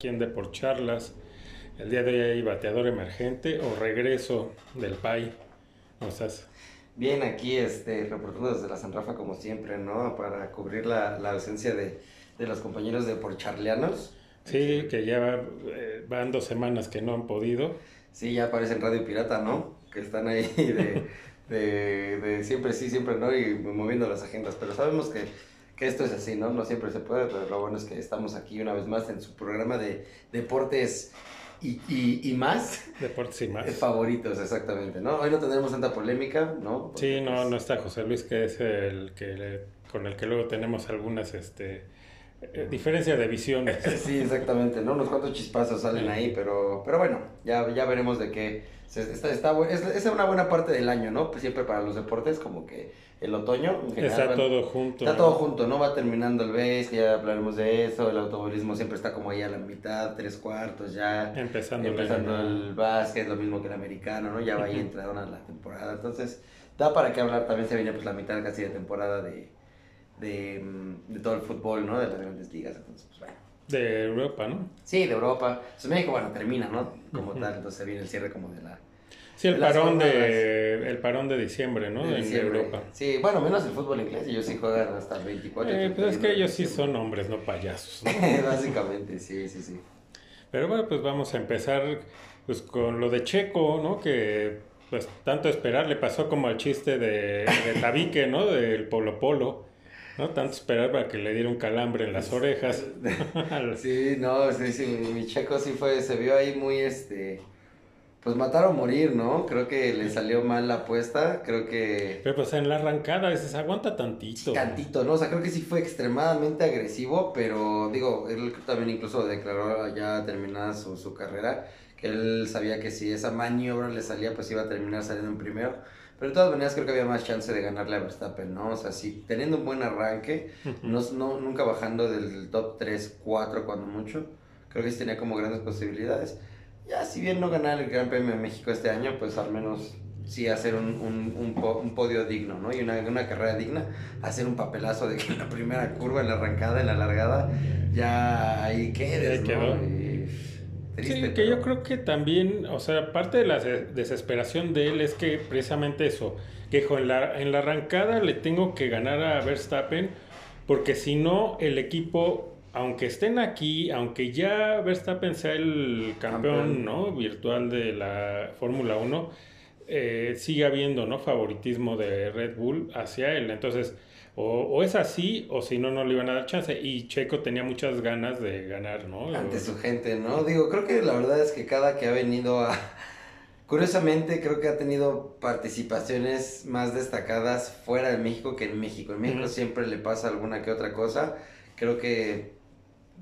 quien de por charlas. El día de hoy hay bateador emergente o regreso del PAI. ¿Cómo estás? Bien, aquí este, reportando desde la San Rafa como siempre, ¿no? Para cubrir la, la ausencia de, de, los compañeros de por charleanos. Sí, que ya eh, van dos semanas que no han podido. Sí, ya aparece Radio Pirata, ¿no? Que están ahí de, de, de siempre sí, siempre no y moviendo las agendas. Pero sabemos que que esto es así, ¿no? No siempre se puede, pero lo bueno es que estamos aquí una vez más en su programa de deportes y, y, y más. Deportes y más. Favoritos, exactamente, ¿no? Hoy no tendremos tanta polémica, ¿no? Porque sí, no, pues no está José Luis, que es el que con el que luego tenemos algunas, este, eh, diferencia de visiones. sí, exactamente, ¿no? Unos cuantos chispazos salen ahí, pero, pero bueno, ya, ya veremos de qué. Está, está, es, es una buena parte del año, ¿no? Pues siempre para los deportes, como que el otoño. En general, está todo junto. Está todo junto, ¿no? Va terminando el BASE, ya hablaremos de eso. El automovilismo siempre está como ahí a la mitad, tres cuartos ya. Empezando, empezando el, básquet, lo mismo que el americano, ¿no? Ya va ahí entrando la temporada. Entonces, da para qué hablar. También se viene pues la mitad casi de temporada de, de, de todo el fútbol, ¿no? De las grandes ligas. Entonces, pues bueno. De Europa, ¿no? Sí, de Europa. Pues México, bueno, termina, ¿no? Como tal, entonces viene el cierre como de la Sí, el parón de, el parón de diciembre, ¿no? De diciembre. En Europa. Sí, bueno, menos el fútbol inglés, ellos sí juegan hasta el 24. Eh, pues es que ellos sí son hombres, no payasos. ¿no? Básicamente, sí, sí, sí. Pero bueno, pues vamos a empezar pues con lo de Checo, ¿no? Que pues tanto esperar le pasó como al chiste de, de Tabique, ¿no? Del Polo Polo. ¿No? Tanto esperar para que le diera un calambre en las orejas. sí, no, sí, sí, mi checo sí fue, se vio ahí muy, este, pues matar o morir, ¿no? Creo que le salió mal la apuesta, creo que... Pero pues en la arrancada, a veces aguanta tantito. tantito, ¿no? O sea, creo que sí fue extremadamente agresivo, pero digo, él también incluso declaró ya terminada su, su carrera, que él sabía que si esa maniobra le salía, pues iba a terminar saliendo en primero. Pero de todas maneras creo que había más chance de ganarle a Verstappen, ¿no? O sea, sí, teniendo un buen arranque, no, no, nunca bajando del top 3, 4 cuando mucho, creo que sí tenía como grandes posibilidades ya si bien no ganar el Gran Premio de México este año, pues al menos sí hacer un, un, un, podio digno, ¿no? Y una, una, carrera digna, hacer un papelazo de que en la primera curva, en la arrancada, en la largada, ya ahí quedes, ¿no? Triste, sí, que yo creo que también, o sea, parte de la desesperación de él es que precisamente eso, que en la, en la arrancada le tengo que ganar a Verstappen, porque si no, el equipo aunque estén aquí, aunque ya Verstappen sea el campeón, ¿no? virtual de la Fórmula 1, eh, sigue habiendo ¿no? favoritismo de Red Bull hacia él. Entonces, o, o, es así, o si no, no le iban a dar chance. Y Checo tenía muchas ganas de ganar, ¿no? Ante su gente, ¿no? Digo, creo que la verdad es que cada que ha venido a... Curiosamente, creo que ha tenido participaciones más destacadas fuera de México que en México. En México siempre le pasa alguna que otra cosa. Creo que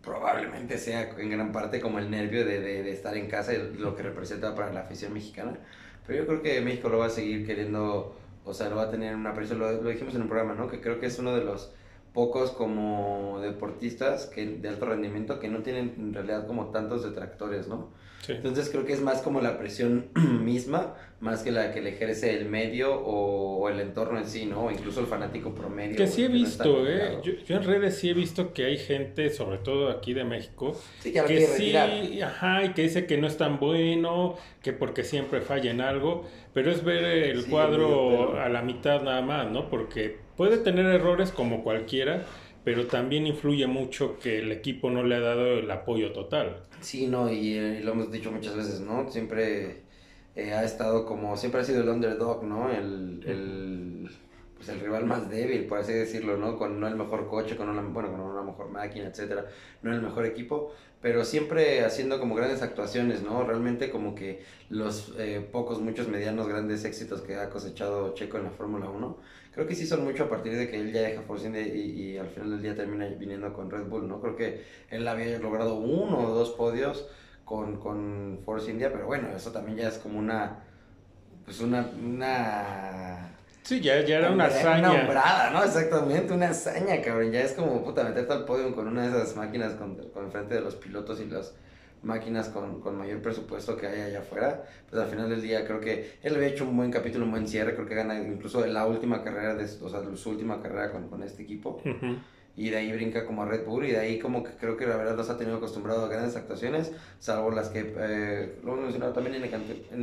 probablemente sea en gran parte como el nervio de, de, estar en casa y lo que representa para la afición mexicana. Pero yo creo que México lo va a seguir queriendo, o sea, lo va a tener una aprecio, lo, lo dijimos en un programa, ¿no? Que creo que es uno de los pocos como deportistas que, de alto rendimiento que no tienen en realidad como tantos detractores, ¿no? Entonces creo que es más como la presión misma, más que la que le ejerce el medio o, el entorno en sí, ¿no? O incluso el fanático promedio. Que sí he visto, ¿eh? Yo, yo, en redes sí he visto que hay gente, sobre todo aquí de México, sí, que, que sí, ajá, y que dice que no es tan bueno, que porque siempre falla en algo, pero es ver el sí, cuadro pero... a la mitad nada más, ¿no? Porque puede tener errores como cualquiera, pero también influye mucho que el equipo no le ha dado el apoyo total. Sí, no, y, eh, lo hemos dicho muchas veces, ¿no? Siempre eh, ha estado como, siempre ha sido el underdog, ¿no? El, el, pues el rival más débil, por así decirlo, ¿no? Con no el mejor coche, con una, bueno, con una mejor máquina, etcétera, no el mejor equipo, pero siempre haciendo como grandes actuaciones, ¿no? Realmente como que los eh, pocos, muchos medianos grandes éxitos que ha cosechado Checo en la Fórmula 1, creo que sí son mucho a partir de que él ya deja Force India y, y, al final del día termina viniendo con Red Bull, ¿no? Creo que él había logrado uno o dos podios con, con Force India, pero bueno, eso también ya es como una, pues una, una... Sí, ya, ya era una hazaña. Una hombrada, ¿no? Exactamente, una hazaña, cabrón. Ya es como, puta, meterte al podio con una de esas máquinas con, con frente de los pilotos y los máquinas con, con, mayor presupuesto que hay allá afuera, pues al final del día creo que él había hecho un buen capítulo, un buen cierre, creo que gana incluso la última carrera, de, o sea, su última carrera con, con este equipo. Uh -huh. y de ahí brinca como a Red Bull y de ahí como que creo que la verdad los ha tenido acostumbrado a grandes actuaciones, salvo las que eh, lo hemos mencionado también en,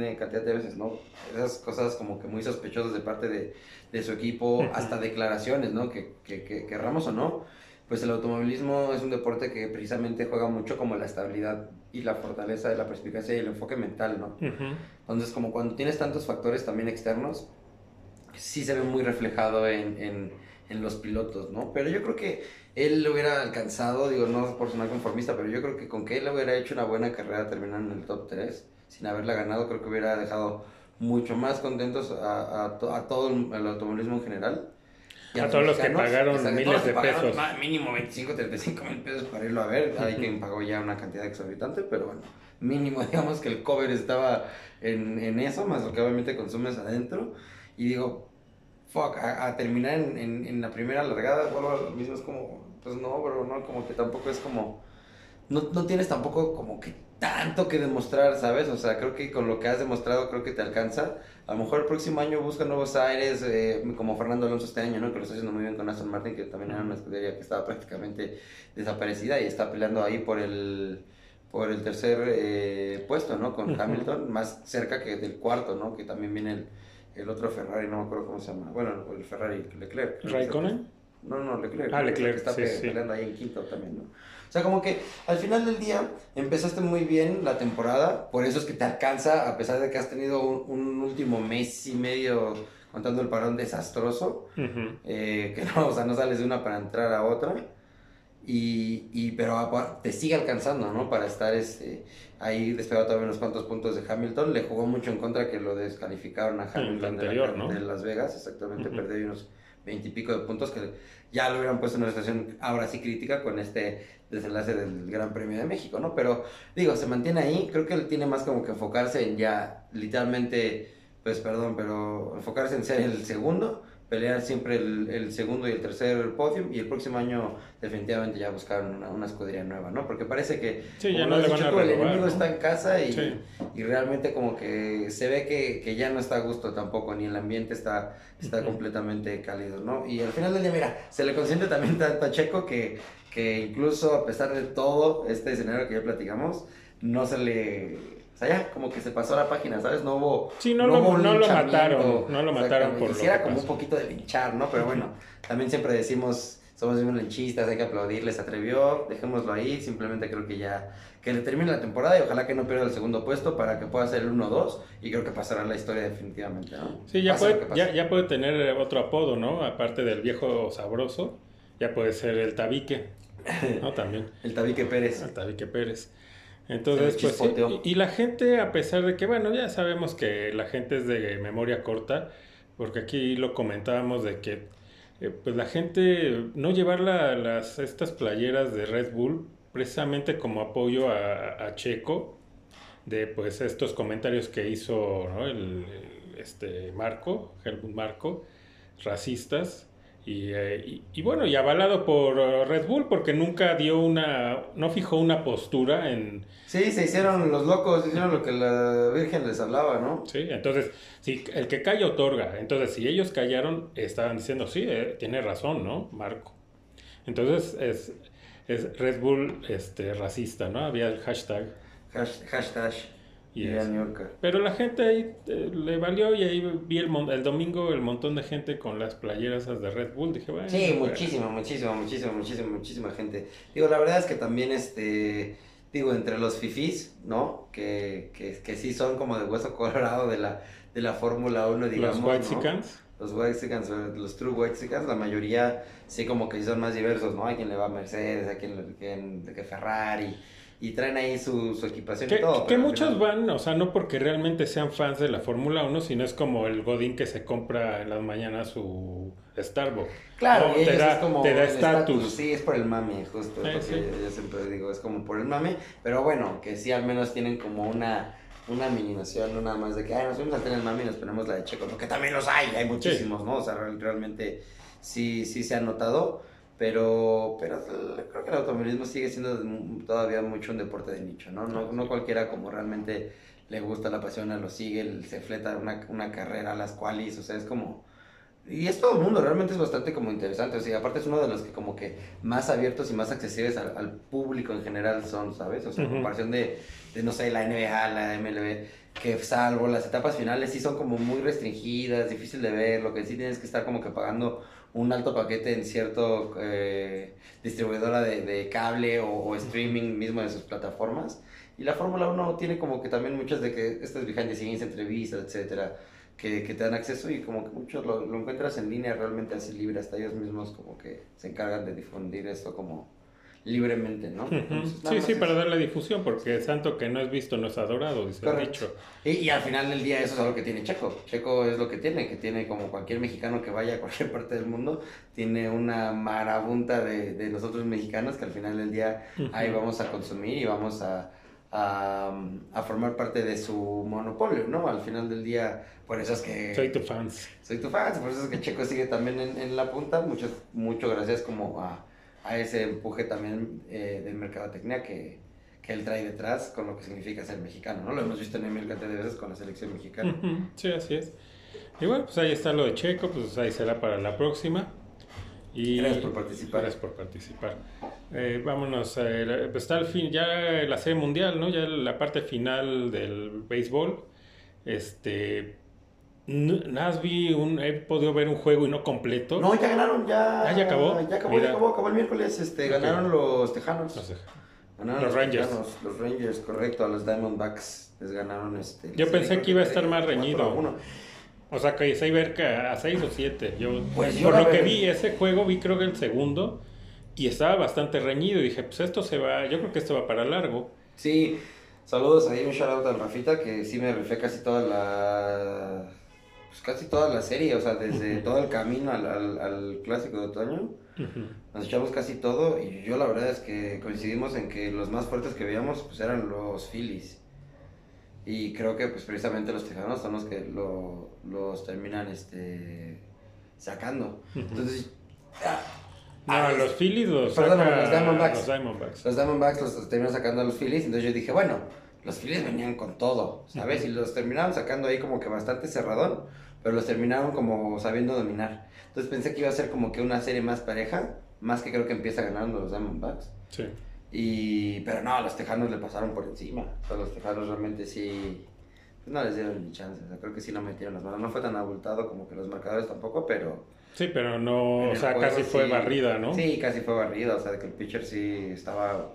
en cantidad de veces, ¿no? Esas cosas como que muy sospechosas de parte de, de su equipo, hasta declaraciones, ¿no? Que, que, que querramos o no, pues el automovilismo es un deporte que precisamente juega mucho como la estabilidad y la fortaleza de la perspicacia y el enfoque mental, ¿no? Entonces como cuando tienes tantos factores también externos, sí se ve muy reflejado en, en en los pilotos, ¿no? Pero yo creo que él lo hubiera alcanzado, digo, no por sonar conformista, pero yo creo que con que él hubiera hecho una buena carrera terminando en el top 3, sin haberla ganado, creo que hubiera dejado mucho más contentos a, a, todo el, automovilismo en general. A, todos los que pagaron miles de pesos. Mínimo 25, 35 mil pesos para irlo a ver. Hay quien pagó ya una cantidad exorbitante, pero bueno, mínimo digamos que el cover estaba en, en eso, más lo que obviamente consumes adentro. Y digo, a, terminar en, en, la primera largada, bueno, lo mismo es como, pues no, pero no, como que tampoco es como, no, no tienes tampoco como que tanto que demostrar, ¿sabes? O sea, creo que con lo que has demostrado, creo que te alcanza. A lo mejor el próximo año busca nuevos aires, eh, como Fernando Alonso este año, ¿no? Que lo está haciendo muy bien con Aston Martin, que también era una escudería que estaba prácticamente desaparecida y está peleando ahí por el por el tercer eh, puesto, ¿no? Con Hamilton, más cerca que del cuarto, ¿no? Que también viene el, el otro Ferrari, no me acuerdo cómo se llama. Bueno, el Ferrari Leclerc. ¿Raikkonen? No, no, Leclerc. Ah, Leclerc. Que está peleando ahí en quinto también, ¿no? O sea, como que al final del día empezaste muy bien la temporada, por eso es que te alcanza, a pesar de que has tenido un, último mes y medio contando el parón desastroso, eh, que no, o sea, no sales de una para entrar a otra. Y, y, pero te sigue alcanzando, ¿no? Para estar este, ahí despegado todavía unos cuantos puntos de Hamilton. Le jugó mucho en contra que lo descalificaron a Hamilton de, Las Vegas, exactamente, perdió unos veintipico de puntos que ya lo hubieran puesto en una situación ahora sí crítica con este desenlace del Gran Premio de México, ¿no? Pero digo, se mantiene ahí, creo que él tiene más como que enfocarse en ya literalmente, pues perdón, pero enfocarse en ser el segundo pelear siempre el, el, segundo y el tercer podium y el próximo año definitivamente ya buscar una, una escudería nueva, ¿no? Porque parece que ya no el enemigo está en casa y, y, realmente como que se ve que, que, ya no está a gusto tampoco, ni el ambiente está, está completamente cálido, ¿no? Y al final del día, mira, se le consiente también tanto a Checo que, que incluso a pesar de todo este escenario que ya platicamos, no se le o sea, ya como que se pasó la página, ¿sabes? No hubo. Sí, no, lo, no lo mataron. No lo mataron por Quisiera como un poquito de linchar, ¿no? Pero bueno, también siempre decimos, somos unos linchistas, hay que aplaudir, les atrevió, dejémoslo ahí. Simplemente creo que ya. Que le termine la temporada y ojalá que no pierda el segundo puesto para que pueda ser el 1-2 y creo que pasará la historia definitivamente, ¿no? Sí, ya puede, ya, ya puede tener otro apodo, ¿no? Aparte del viejo sabroso, ya puede ser el tabique, ¿no? También. el tabique Pérez. El tabique Pérez. Entonces, pues y, la gente, a pesar de que, bueno, ya sabemos que la gente es de memoria corta, porque aquí lo comentábamos de que, eh, pues la gente no llevar las, estas playeras de Red Bull precisamente como apoyo a, Checo, de pues estos comentarios que hizo el, este Marco, Helmut Marco, racistas, eh, y, y, bueno, y avalado por uh, Red Bull porque nunca dio una, no fijó una postura en... Sí, se hicieron los locos, hicieron lo que la Virgen les hablaba, ¿no? Sí, entonces, sí, el que calla otorga. Entonces, si ellos callaron, estaban diciendo, sí, eh, tiene razón, ¿no? Marco. Entonces, es, es Red Bull este, racista, ¿no? Había el hashtag. hashtag pero la gente ahí eh, le valió y ahí vi el, el domingo el montón de gente con las playeras de Red Bull. Dije, bueno. Sí, muchísima, muchísima, muchísima, muchísima, muchísima gente. Digo, la verdad es que también, este, digo, entre los fifís, ¿no? Que, que, que sí son como de hueso colorado de la, de la Fórmula 1, digamos. Los Whitexicans. Los Whitexicans, los True Whitexicans, la mayoría sí como que son más diversos, ¿no? Hay quien le va a Mercedes, hay quien, quien que Ferrari y traen ahí su, su equipación y todo. Que muchos van, o sea, no porque realmente sean fans de la Fórmula 1, sino es como el Godín que se compra en las mañanas su Starbucks. Claro, te, da, como te da estatus. Sí, es por el mame, justo. yo siempre digo, es como por el mame, pero bueno, que sí al menos tienen como una una minimización, no nada más de que, ay, nos fuimos a tener el mame y nos ponemos la de Checo, porque también los hay, hay muchísimos, ¿no? O sea, realmente sí, sí se ha notado. Pero, pero creo que el automovilismo sigue siendo todavía mucho un deporte de nicho, ¿no? No, no cualquiera como realmente le gusta, la pasión, lo sigue, se fleta una, una carrera las cuales, o sea, es como, y es todo el mundo, realmente es bastante como interesante, o sea, aparte es uno de los que como que más abiertos y más accesibles al, público en general son, ¿sabes? O sea, en comparación de, de, no sé, la NBA, la MLB, que salvo las etapas finales sí son como muy restringidas, difícil de ver, lo que sí tienes que estar como que pagando un alto paquete en cierto eh, distribuidora de, de cable o, o, streaming mismo de sus plataformas. Y la Fórmula 1 tiene como que también muchas de que estas behind the scenes, entrevistas, etcétera que, que, te dan acceso y como que muchos lo, lo, encuentras en línea realmente así libre, hasta ellos mismos como que se encargan de difundir esto como libremente, ¿no? sí, sí, para darle difusión, porque santo que no es visto no es adorado, dice el dicho. Y, y, al final del día eso es algo que tiene Checo. Checo es lo que tiene, que tiene como cualquier mexicano que vaya a cualquier parte del mundo, tiene una marabunta de, de nosotros mexicanos que al final del día ahí vamos a consumir y vamos a a, formar parte de su monopolio, ¿no? Al final del día, por eso es que... Soy tu fans. Soy tu fans, por eso es que Checo sigue también en, la punta, muchas mucho gracias como a, a ese empuje también eh, de mercadotecnia que, que él trae detrás con lo que significa ser mexicano, ¿no? Lo hemos visto en mil cantidad de veces con la selección mexicana. Sí, así es. Y bueno, pues ahí está lo de Checo, pues ahí será para la próxima. Y gracias por participar. Gracias por participar. Eh, vámonos, eh, pues está el fin, ya la serie mundial, ¿no? Ya la parte final del béisbol. Este. Nada vi un, he podido ver un juego y no completo. No, ya ganaron, ya. Ah, ya acabó. Ya acabó, ya acabó, acabó el miércoles. Este, ganaron los Tejanos. Ganaron los, Rangers. los Rangers, correcto, a los Diamondbacks les ganaron este. Yo pensé que iba a estar más reñido. O sea, que se iba a 6 o 7. Yo, pues por lo que vi ese juego, vi creo que el segundo y estaba bastante reñido. Y dije, pues esto se va, yo creo que esto va para largo. Sí, saludos ahí, un shout out al Rafita, que sí me refé casi toda la. Pues casi toda la serie, o sea, desde todo el camino al, al, clásico de otoño. Nos echamos casi todo y yo la verdad es que coincidimos en que los más fuertes que veíamos pues eran los Phillies. Y creo que pues precisamente los tejanos son los que lo, los terminan este, sacando. Entonces, ah, no, los Phillies los, perdón, los Diamondbacks. Los Diamondbacks. Los Diamondbacks los, terminan sacando a los Phillies. Entonces yo dije, bueno, los Phillies venían con todo, ¿sabes? Y los terminaron sacando ahí como que bastante cerradón, pero los terminaron como sabiendo dominar. Entonces pensé que iba a ser como que una serie más pareja, más que creo que empieza ganando los Diamondbacks. Sí. Y, pero no, los tejanos le pasaron por encima. O sea, los tejanos realmente sí. Pues no les dieron ni chance. O sea, creo que sí no metieron las manos. No fue tan abultado como que los marcadores tampoco, pero. Sí, pero no. O sea, casi fue barrida, ¿no? Sí, casi fue barrida. O sea, que el pitcher sí estaba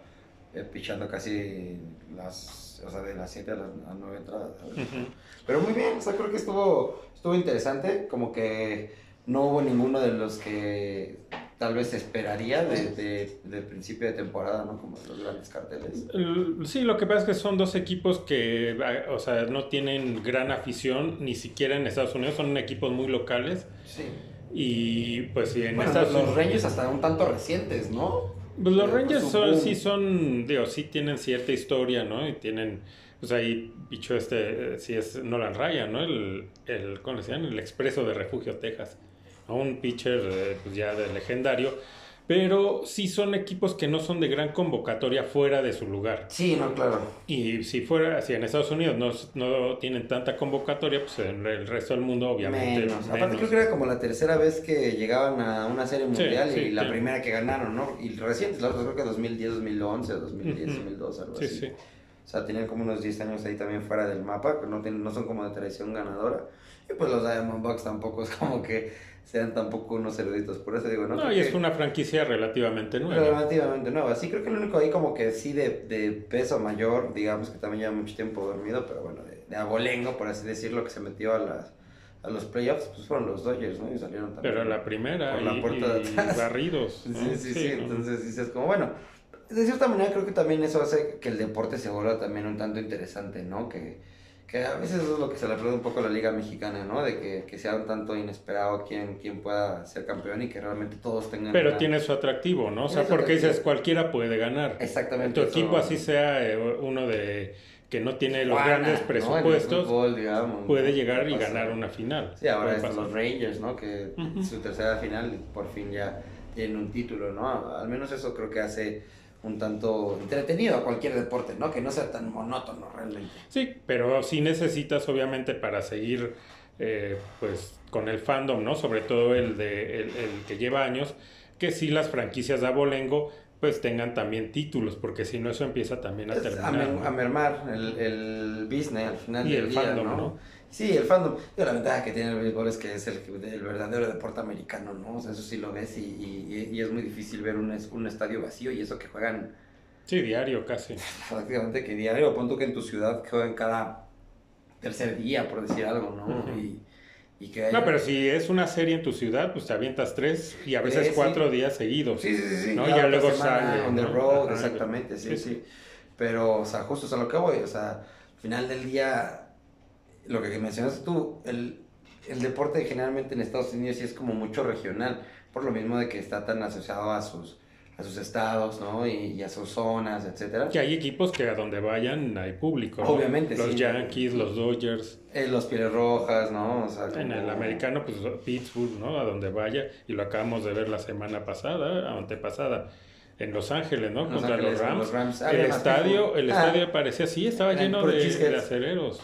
eh, pichando casi las. O sea, de las 7 a las 9 entradas. Pero muy bien. O sea, creo que estuvo, estuvo interesante. Como que no hubo ninguno de los que tal vez esperaría de, de, principio de temporada, ¿no? Como los grandes carteles. Sí, lo que pasa es que son dos equipos que, o sea, no tienen gran afición, ni siquiera en Estados Unidos, son equipos muy locales. Sí. Y pues sí, en Estados Los Rangers hasta un tanto recientes, ¿no? Pues los Rangers son, sí son, digo, sí tienen cierta historia, ¿no? Y tienen, pues ahí, dicho este, sí es Nolan Ryan, ¿no? El, el ¿cómo le decían? El expreso de Refugio, Texas un pitcher eh, pues ya de legendario, pero sí son equipos que no son de gran convocatoria fuera de su lugar. Sí, no, claro. Y si fuera, si en Estados Unidos no, no tienen tanta convocatoria, pues en el resto del mundo obviamente. Menos. Aparte creo que era como la tercera vez que llegaban a una serie mundial y la primera que ganaron, ¿no? Y recientes, la creo que 2010, 2011, 2010, 2012, algo así. Sí, sí. O sea, tenían como unos 10 años ahí también fuera del mapa, que no, tienen, no son como de tradición ganadora. Y pues los Diamondbacks tampoco es como que sean tampoco unos eruditos. Por eso digo, ¿no? No, y es una franquicia relativamente nueva. Relativamente nueva. Sí, creo que lo único ahí como que sí de, de peso mayor, digamos que también lleva mucho tiempo dormido, pero bueno, de, de abolengo, por así decirlo, que se metió a las a los playoffs, pues fueron los Dodgers, ¿no? Y salieron también. Pero la primera, por la puerta de atrás. barridos. Sí, sí, sí, entonces dices como, bueno, de cierta manera creo que también eso hace que el deporte se vuelva también un tanto interesante, ¿no? Que, que a veces eso es lo que se le aplaude un poco a la liga mexicana, ¿no? De que, que sea un tanto inesperado quién, quién pueda ser campeón y que realmente todos tengan... Pero tiene su atractivo, ¿no? O sea, porque dices, cualquiera puede ganar. Exactamente. Tu equipo así sea eh, uno de que no tiene los grandes presupuestos, puede llegar y ganar una final. Sí, ahora es los Rangers, ¿no? Que su tercera final por fin ya tienen un título, ¿no? Al menos eso creo que hace un tanto entretenido a cualquier deporte, ¿no? Que no sea tan monótono realmente. Sí, pero sí necesitas obviamente para seguir eh, pues con el fandom, ¿no? Sobre todo el, de, el, que lleva años, que sí las franquicias de Abolengo pues tengan también títulos, porque si no eso empieza también a terminar. A, mermar el, el, business al final y del el fandom, ¿no? Sí, el fandom. la ventaja que tiene el béisbol es que es el, el, verdadero deporte americano, ¿no? O sea, eso sí lo ves y, y, es muy difícil ver un, un estadio vacío y eso que juegan... Sí, diario casi. Prácticamente que diario, punto que en tu ciudad juegan cada tercer día, por decir algo, ¿no? y, No, pero si es una serie en tu ciudad, pues te avientas tres y a veces cuatro días seguidos. Sí, sí, sí. ¿no? Ya, luego sale. On the road, exactamente, sí, sí, Pero, o sea, justo a lo que voy, o sea, al final del día, lo que mencionaste tú, el, el deporte generalmente en Estados Unidos sí es como mucho regional, por lo mismo de que está tan asociado a sus a sus estados, ¿no? Y, a sus zonas, etcétera. Que hay equipos que a donde vayan hay público. Obviamente, Los Yankees, los Dodgers. Eh, los Pieles Rojas, ¿no? En el americano, pues Pittsburgh, ¿no? A donde vaya. Y lo acabamos de ver la semana pasada, antepasada. En Los Ángeles, ¿no? Contra los Rams. Ah, el estadio, el ah. estadio parecía así, estaba lleno de, de aceleros.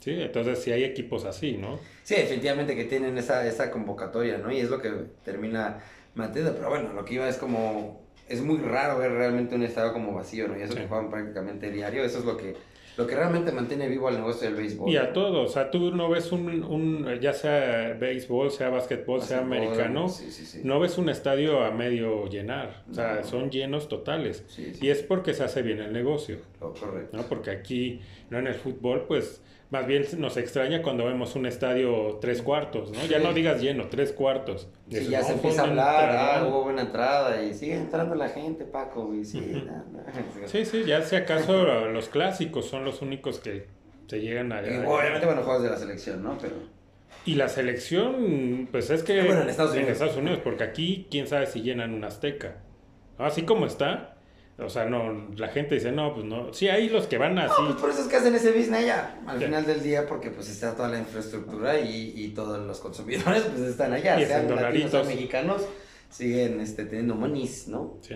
Sí, entonces sí hay equipos así, ¿no? Sí, definitivamente que tienen esa, esa convocatoria, ¿no? Y es lo que termina manteniendo, pero bueno, lo que iba es como, es muy raro ver realmente un estado como vacío, ¿no? Y eso que juegan prácticamente diario, eso es lo que, lo que realmente mantiene vivo al negocio del béisbol. Y a todos, o sea, tú no ves un, un ya sea béisbol, sea básquetbol, sea americano, no ves un estadio a medio llenar, o sea, son llenos totales. Y es porque se hace bien el negocio. correcto. ¿no? Porque aquí, no en el fútbol, pues más bien nos extraña cuando vemos un estadio tres cuartos, ¿no? Ya no digas lleno, tres cuartos. Sí, ya se empieza a hablar, ah, hubo buena entrada y sigue entrando la gente, Paco, y sí, sí, sí, ya si acaso los clásicos son los únicos que se llegan a... obviamente, bueno, juegos de la selección, ¿no? Pero... Y la selección, pues es que... Bueno, en Estados Unidos. En Estados Unidos, porque aquí, quién sabe si llenan una azteca. Así como está, o sea, no, la gente dice, no, pues no. Sí, hay los que van así. No, pues por eso es que hacen ese business allá, al final del día, porque pues está toda la infraestructura y, y todos los consumidores pues están allá, y sean latinos o mexicanos, siguen este, teniendo monies, ¿no? Sí.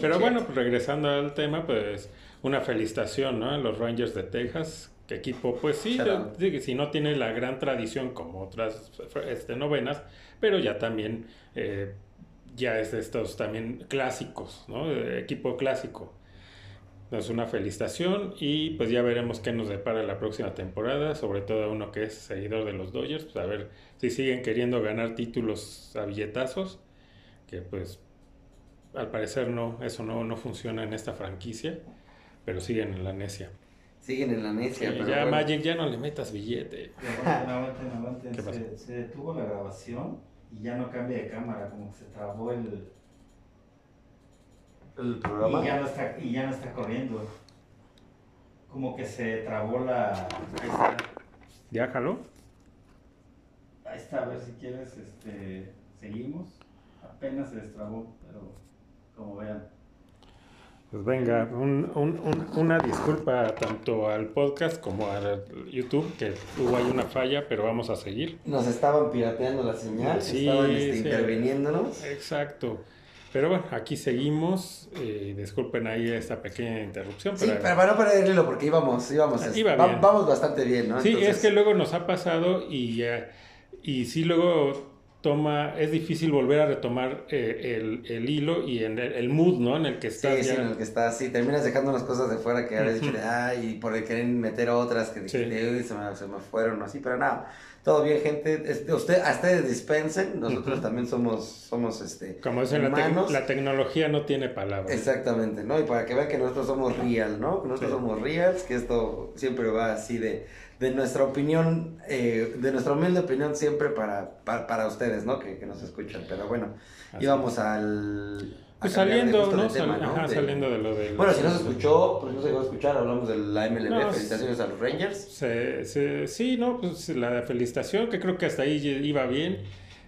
Pero bueno, pues regresando al tema, pues una felicitación, ¿no? A los Rangers de Texas, que equipo, pues sí, si no tiene la gran tradición como otras este, novenas, pero ya también... Eh, ya es de estos también clásicos, ¿no? equipo clásico. Es una felicitación y pues ya veremos qué nos depara la próxima temporada, sobre todo a uno que es seguidor de los Dodgers, pues a ver si siguen queriendo ganar títulos a billetazos, que pues al parecer no, eso no, no funciona en esta franquicia, pero siguen en la necia. Siguen en la necia. pero ya Magic, ya no le metas billete. Aguanten, aguanten, aguanten. Se, se detuvo la grabación y ya no cambia de cámara, como que se trabó el, el programa. Y ya no está, y ya no está corriendo. Como que se trabó la. Ahí está. ¿Ya jaló? Ahí está, a ver si quieres, este, seguimos. Apenas se destrabó, pero como vean. Pues venga, un, un, una disculpa tanto al podcast como al YouTube, que hubo ahí una falla, pero vamos a seguir. Nos estaban pirateando la señal, estaban este, interviniéndonos. Exacto. Pero bueno, aquí seguimos. Eh, disculpen ahí esta pequeña interrupción. Sí, pero para no perderlo, porque íbamos, íbamos, este, vamos bastante bien, ¿no? Sí, es que luego nos ha pasado y, y sí, luego toma, es difícil volver a retomar eh, el, el, hilo y en el, mood, ¿no? En el que estás. Sí, sí, en el que estás, sí, terminas dejando unas cosas de fuera que habías dicho, ay, y por el querer meter otras que se, me, se me fueron, así, pero nada. Todo bien, gente. Este, usted, a ustedes dispensen. Nosotros también somos, somos este. Como dicen, la, la, tecnología no tiene palabras. Exactamente, ¿no? Y para que vean que nosotros somos real, ¿no? Que nosotros somos reals, que esto siempre va así de de nuestra opinión, eh, de nuestra humilde opinión siempre para, para, ustedes, ¿no? Que, que, nos escuchan. Pero bueno, íbamos al... Pues saliendo, ¿no? Ajá, saliendo de lo del... Bueno, si no se escuchó, pues no se llegó a escuchar, hablamos de la MLB, felicitaciones a los Rangers. Se, sí, no, pues la felicitación, que creo que hasta ahí iba bien,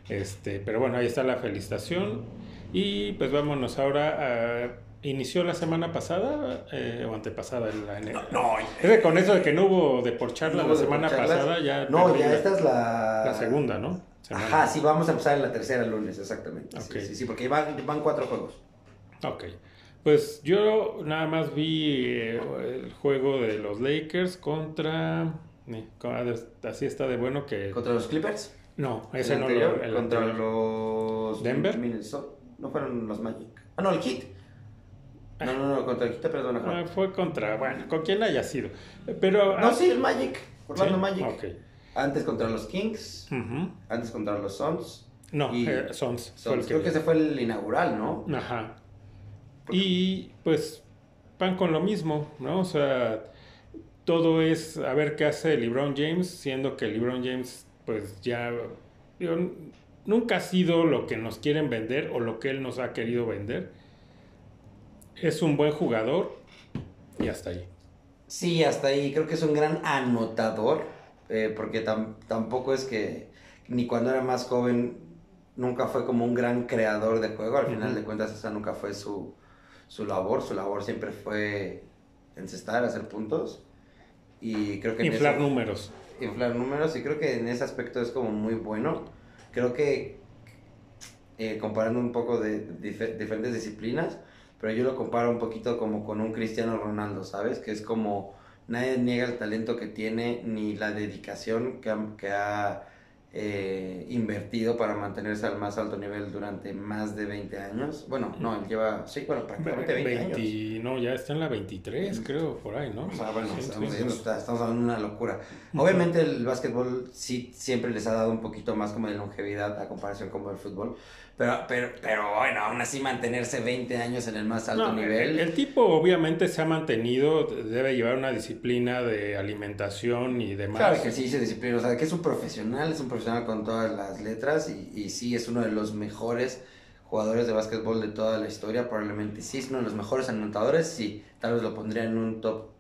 este, pero bueno, ahí está la felicitación. Y pues vámonos ahora a inició la semana pasada eh, o antepasada. La, no, no es con eso de que no hubo de por charla la semana pasada, ya. No, ya esta es la. La segunda, ¿no? Ajá, sí, vamos a empezar en la tercera lunes, exactamente. Sí, sí, sí, porque van, van cuatro juegos. Ok. Pues yo nada más vi eh, el juego de los Lakers contra. Así está de bueno que. ¿Contra los Clippers? No, ese no lo. El contra los. ¿Denver? No fueron los Magic. Ah, no, el Heat. No, no, no, contra el Heat, perdón. Ah, fue contra, bueno, con quien haya sido. Pero. No, sí, el Magic. Orlando Magic. Antes contra los Kings. Antes contra los Suns. No, eh, Suns. Creo que ese fue el inaugural, ¿no? Ajá. Y pues van con lo mismo, ¿no? O sea, todo es a ver qué hace LeBron James, siendo que LeBron James pues ya nunca ha sido lo que nos quieren vender o lo que él nos ha querido vender. Es un buen jugador y hasta ahí. Sí, hasta ahí. Creo que es un gran anotador, eh, porque tampoco es que ni cuando era más joven nunca fue como un gran creador de juego. Al final de cuentas esa nunca fue su, su labor. Su labor siempre fue encestar, hacer puntos. Y creo que... Inflar números. Inflar números y creo que en ese aspecto es como muy bueno. Creo que eh, comparando un poco de, diferentes disciplinas, pero yo lo comparo un poquito como con un Cristiano Ronaldo, ¿sabes? Que es como nadie niega el talento que tiene ni la dedicación que que ha eh, invertido para mantenerse al más alto nivel durante más de 20 años. Bueno, no, él lleva, sí, bueno, prácticamente 20, años. No, ya está en la 23, creo, por ahí, ¿no? O sea, bueno, estamos, estamos, hablando de una locura. Obviamente el básquetbol sí siempre les ha dado un poquito más como de longevidad a comparación con el fútbol, pero, pero, pero bueno, aún así mantenerse 20 años en el más alto nivel. El, tipo obviamente se ha mantenido, debe llevar una disciplina de alimentación y demás. Claro se disciplina, o sea, que es un profesional, es un profesional con todas las letras y, y sí es uno de los mejores jugadores de básquetbol de toda la historia, probablemente sí, es uno de los mejores anotadores, sí, tal vez lo pondría en un top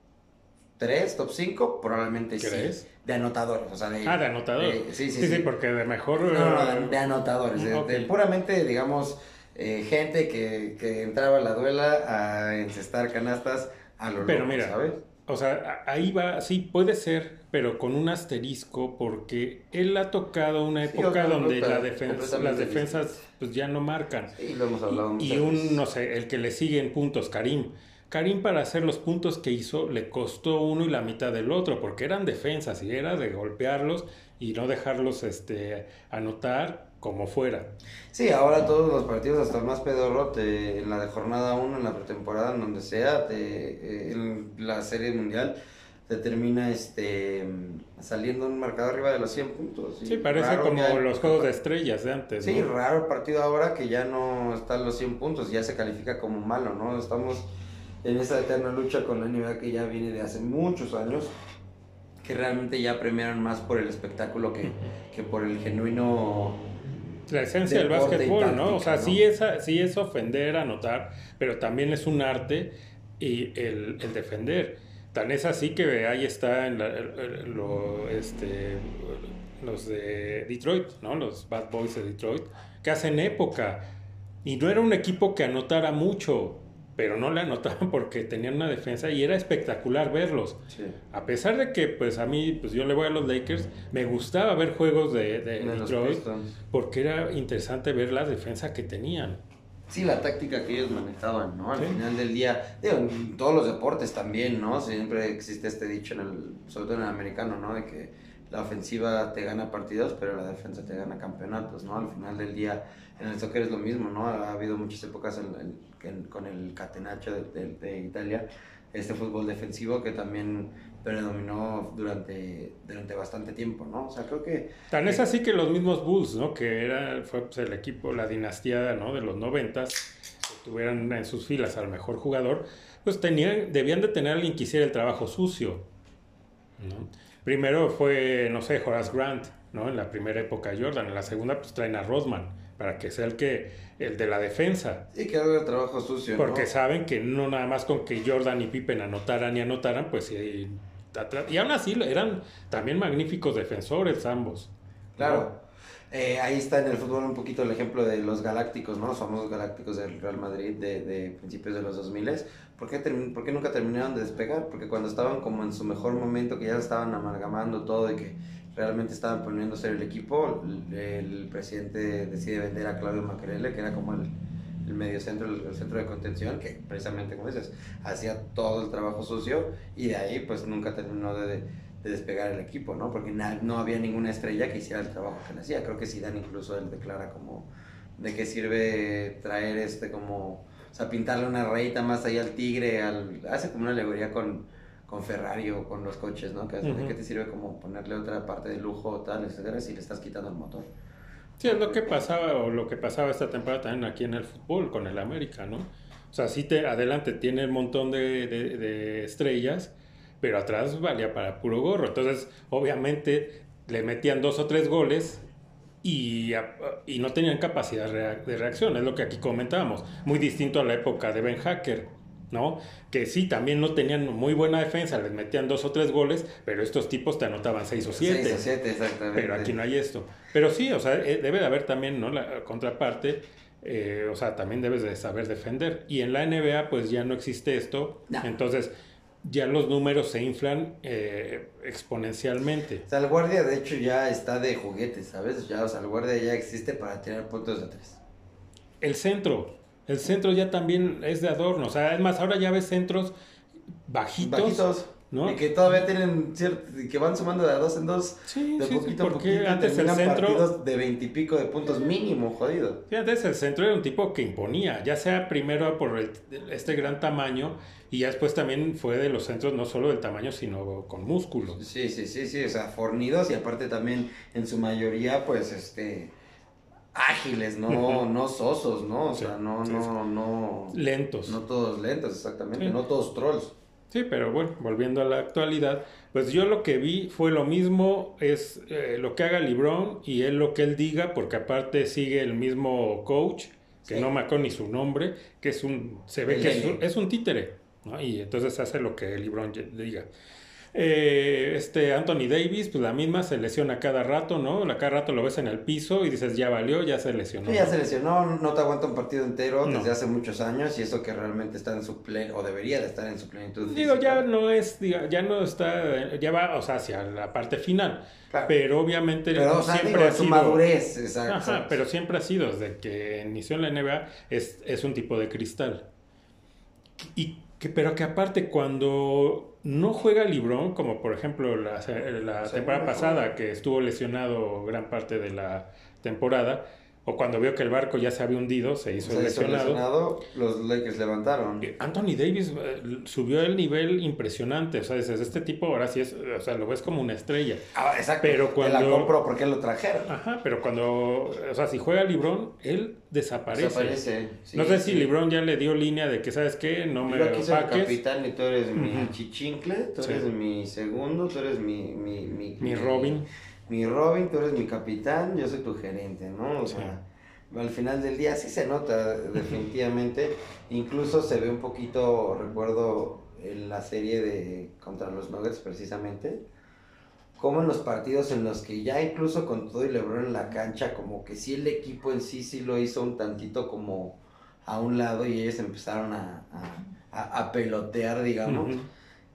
3, top 5, probablemente ¿Crees? sí. De anotadores, o sea, de... Ah, de anotadores. sí, sí, sí, porque de mejor... No, no, de, anotadores, de, puramente, digamos, eh, gente que, que, entraba a la duela a encestar canastas a lo Pero mira, ¿sabes? O sea, ahí va, sí, puede ser, pero con un asterisco, porque él ha tocado una época donde la defensa, las defensas pues ya no marcan. Sí, lo hemos hablado Y, y un, no sé, el que le sigue en puntos, Karim Karim para hacer los puntos que hizo le costó uno y la mitad del otro, porque eran defensas y era de golpearlos y no dejarlos este, anotar como fuera. Sí, ahora todos los partidos, hasta el más pedorro, en la de jornada 1, en la pretemporada, en donde sea, te, eh, en la serie mundial, te termina este, saliendo un marcador arriba de los 100 puntos. Sí, parece como los juegos de estrellas de antes. Sí, raro el partido ahora que ya no están los 100 puntos, ya se califica como malo, ¿no? Estamos en esa eterna lucha con la NBA que ya viene de hace muchos años, que realmente ya premiaron más por el espectáculo que, que por el genuino... La esencia del básquetbol, ¿no? O sea, Sí, es, sí es ofender, anotar, pero también es un arte y el, el defender. Tan es así que ahí está en lo, este, los de Detroit, ¿no? Los Bad Boys de Detroit, que hacen época. Y no era un equipo que anotara mucho, pero no le anotaban porque tenían una defensa y era espectacular verlos. A pesar de que, pues a mí, pues yo le voy a los Lakers, me gustaba ver juegos de, de, Detroit porque era interesante ver la defensa que tenían. Sí, la táctica que ellos manejaban, ¿no? Al final del día, digo, en todos los deportes también, ¿no? Siempre existe este dicho, en el, sobre todo en el americano, ¿no? De que la ofensiva te gana partidos, pero la defensa te gana campeonatos, ¿no? Al final del día, en el soccer es lo mismo, ¿no? Ha habido muchas épocas con el catenaccio de, Italia, este fútbol defensivo que también predominó durante, durante bastante tiempo, ¿no? O sea, creo que... Tan es así que los mismos Bulls, ¿no? Que era, fue pues, el equipo, la dinastía, ¿no? De los noventas, que tuvieran en sus filas al mejor jugador, pues tenían, debían de tener a alguien que hiciera el trabajo sucio, ¿no? Primero fue, no sé, Horace Grant, ¿no? En la primera época Jordan. En la segunda, pues traen a Rodman para que sea el que el de la defensa. Y que haga el trabajo sucio. Porque saben que no nada más con que Jordan y Pippen anotaran y anotaran, pues y, y aún así eran también magníficos defensores ambos. Claro. Eh, ahí está en el fútbol un poquito el ejemplo de los galácticos, ¿no? Los famosos galácticos del Real Madrid de, de principios de los 2000. ¿Por qué, ¿Por qué nunca terminaron de despegar? Porque cuando estaban como en su mejor momento, que ya estaban amalgamando todo y que realmente estaban poniendo a ser el equipo, el, presidente decide vender a Claudio Maquerele, que era como el, el medio centro, el, centro de contención, que precisamente, como dices, hacía todo el trabajo sucio y de ahí pues nunca terminó de despegar el equipo, ¿no? Porque no había ninguna estrella que hiciera el trabajo que le hacía. Creo que Zidane incluso él declara como de qué sirve traer este como, o sea, pintarle una rayita más ahí al tigre, al, hace como una alegoría con, con Ferrari o con los coches, ¿no? Que ¿De qué te sirve como ponerle otra parte de lujo o tal, etcétera, si le estás quitando el motor? Sí, es lo que pasaba, o lo que pasaba esta temporada también aquí en el fútbol con el América, ¿no? O sea, sí te, adelante tiene un montón de, de, estrellas, pero atrás valía para puro gorro. Entonces, obviamente, le metían dos o tres goles y, y no tenían capacidad de reacción. Es lo que aquí comentábamos. Muy distinto a la época de Ben Hacker, ¿no? Que sí, también no tenían muy buena defensa, les metían dos o tres goles, pero estos tipos te anotaban seis o siete. Seis o siete, exactamente. Pero aquí no hay esto. Pero sí, o sea, eh, debe de haber también, ¿no? La contraparte eh, o sea, también debes de saber defender. Y en la NBA pues ya no existe esto, entonces ya los números se inflan eh, exponencialmente. O sea, el guardia de hecho ya está de juguete, ¿sabes? Ya, o sea, el guardia ya existe para tener puntos de tres. El centro, el centro ya también es de adorno, o sea, es más, ahora ya ves centros bajitos. Bajitos y que todavía tienen cierto, que van sumando de dos en dos, sí, de sí, poquito a poquito, antes el centro partidos de veintipico de puntos mínimo, jodido. Sí, antes el centro era un tipo que imponía, ya sea primero por este gran tamaño y ya después también fue de los centros no solo del tamaño, sino con músculos. Sí, sí, sí, sí, o sea, fornidos y aparte también en su mayoría, pues, este ágiles, no, no sosos, ¿no? O sea, no, no, no. Lentos. No todos lentos, exactamente, no todos trolls. Sí, pero bueno, volviendo a la actualidad, pues yo lo que vi fue lo mismo, es eh, lo que haga Libron y él lo que él diga, porque aparte sigue el mismo coach, que no me acuerdo ni su nombre, que es un, se ve que es un, es un, títere, ¿no? Y entonces hace lo que Libron diga. Eh, este Anthony Davis, pues la misma se lesiona cada rato, ¿no? Cada rato lo ves en el piso y dices, ya valió, ya se lesionó. Sí, ya se lesionó, no te aguanta un partido entero desde hace muchos años y eso que realmente está en su plenitud, o debería de estar en su plenitud. Digo, ya no es, ya no está, ya va, o sea, hacia la parte final. Pero obviamente siempre ha sido, madurez, exacto, pero siempre ha sido, desde que inició en la NBA, es, es un tipo de cristal. Y que, pero que aparte cuando no juega Librón, como por ejemplo la, la temporada pasada, que estuvo lesionado gran parte de la temporada, o cuando vio que el barco ya se había hundido, se hizo, se lesionado. Hizo lesionado. Los Lakers levantaron. Anthony Davis eh, subió el nivel impresionante. O sea, dices, este tipo ahora sí es, o sea, lo ves como una estrella. Ah, exacto. Pero cuando. la compró porque lo trajeron. Ajá, pero cuando. O sea, si juega LeBron, él desaparece. Desaparece. no sé si LeBron ya le dio línea de que, ¿sabes qué? No me Yo aquí soy el capitán y tú eres mi chichincle, tú eres mi segundo, tú eres mi. Mi, mi, mi Robin mi Robin, tú eres mi capitán, yo soy tu gerente, ¿no? O sea, al final del día sí se nota definitivamente, incluso se ve un poquito, recuerdo en la serie de contra los Nuggets precisamente, como en los partidos en los que ya incluso con todo y LeBron en la cancha, como que sí el equipo en sí sí lo hizo un tantito como a un lado y ellos empezaron a, a, pelotear, digamos.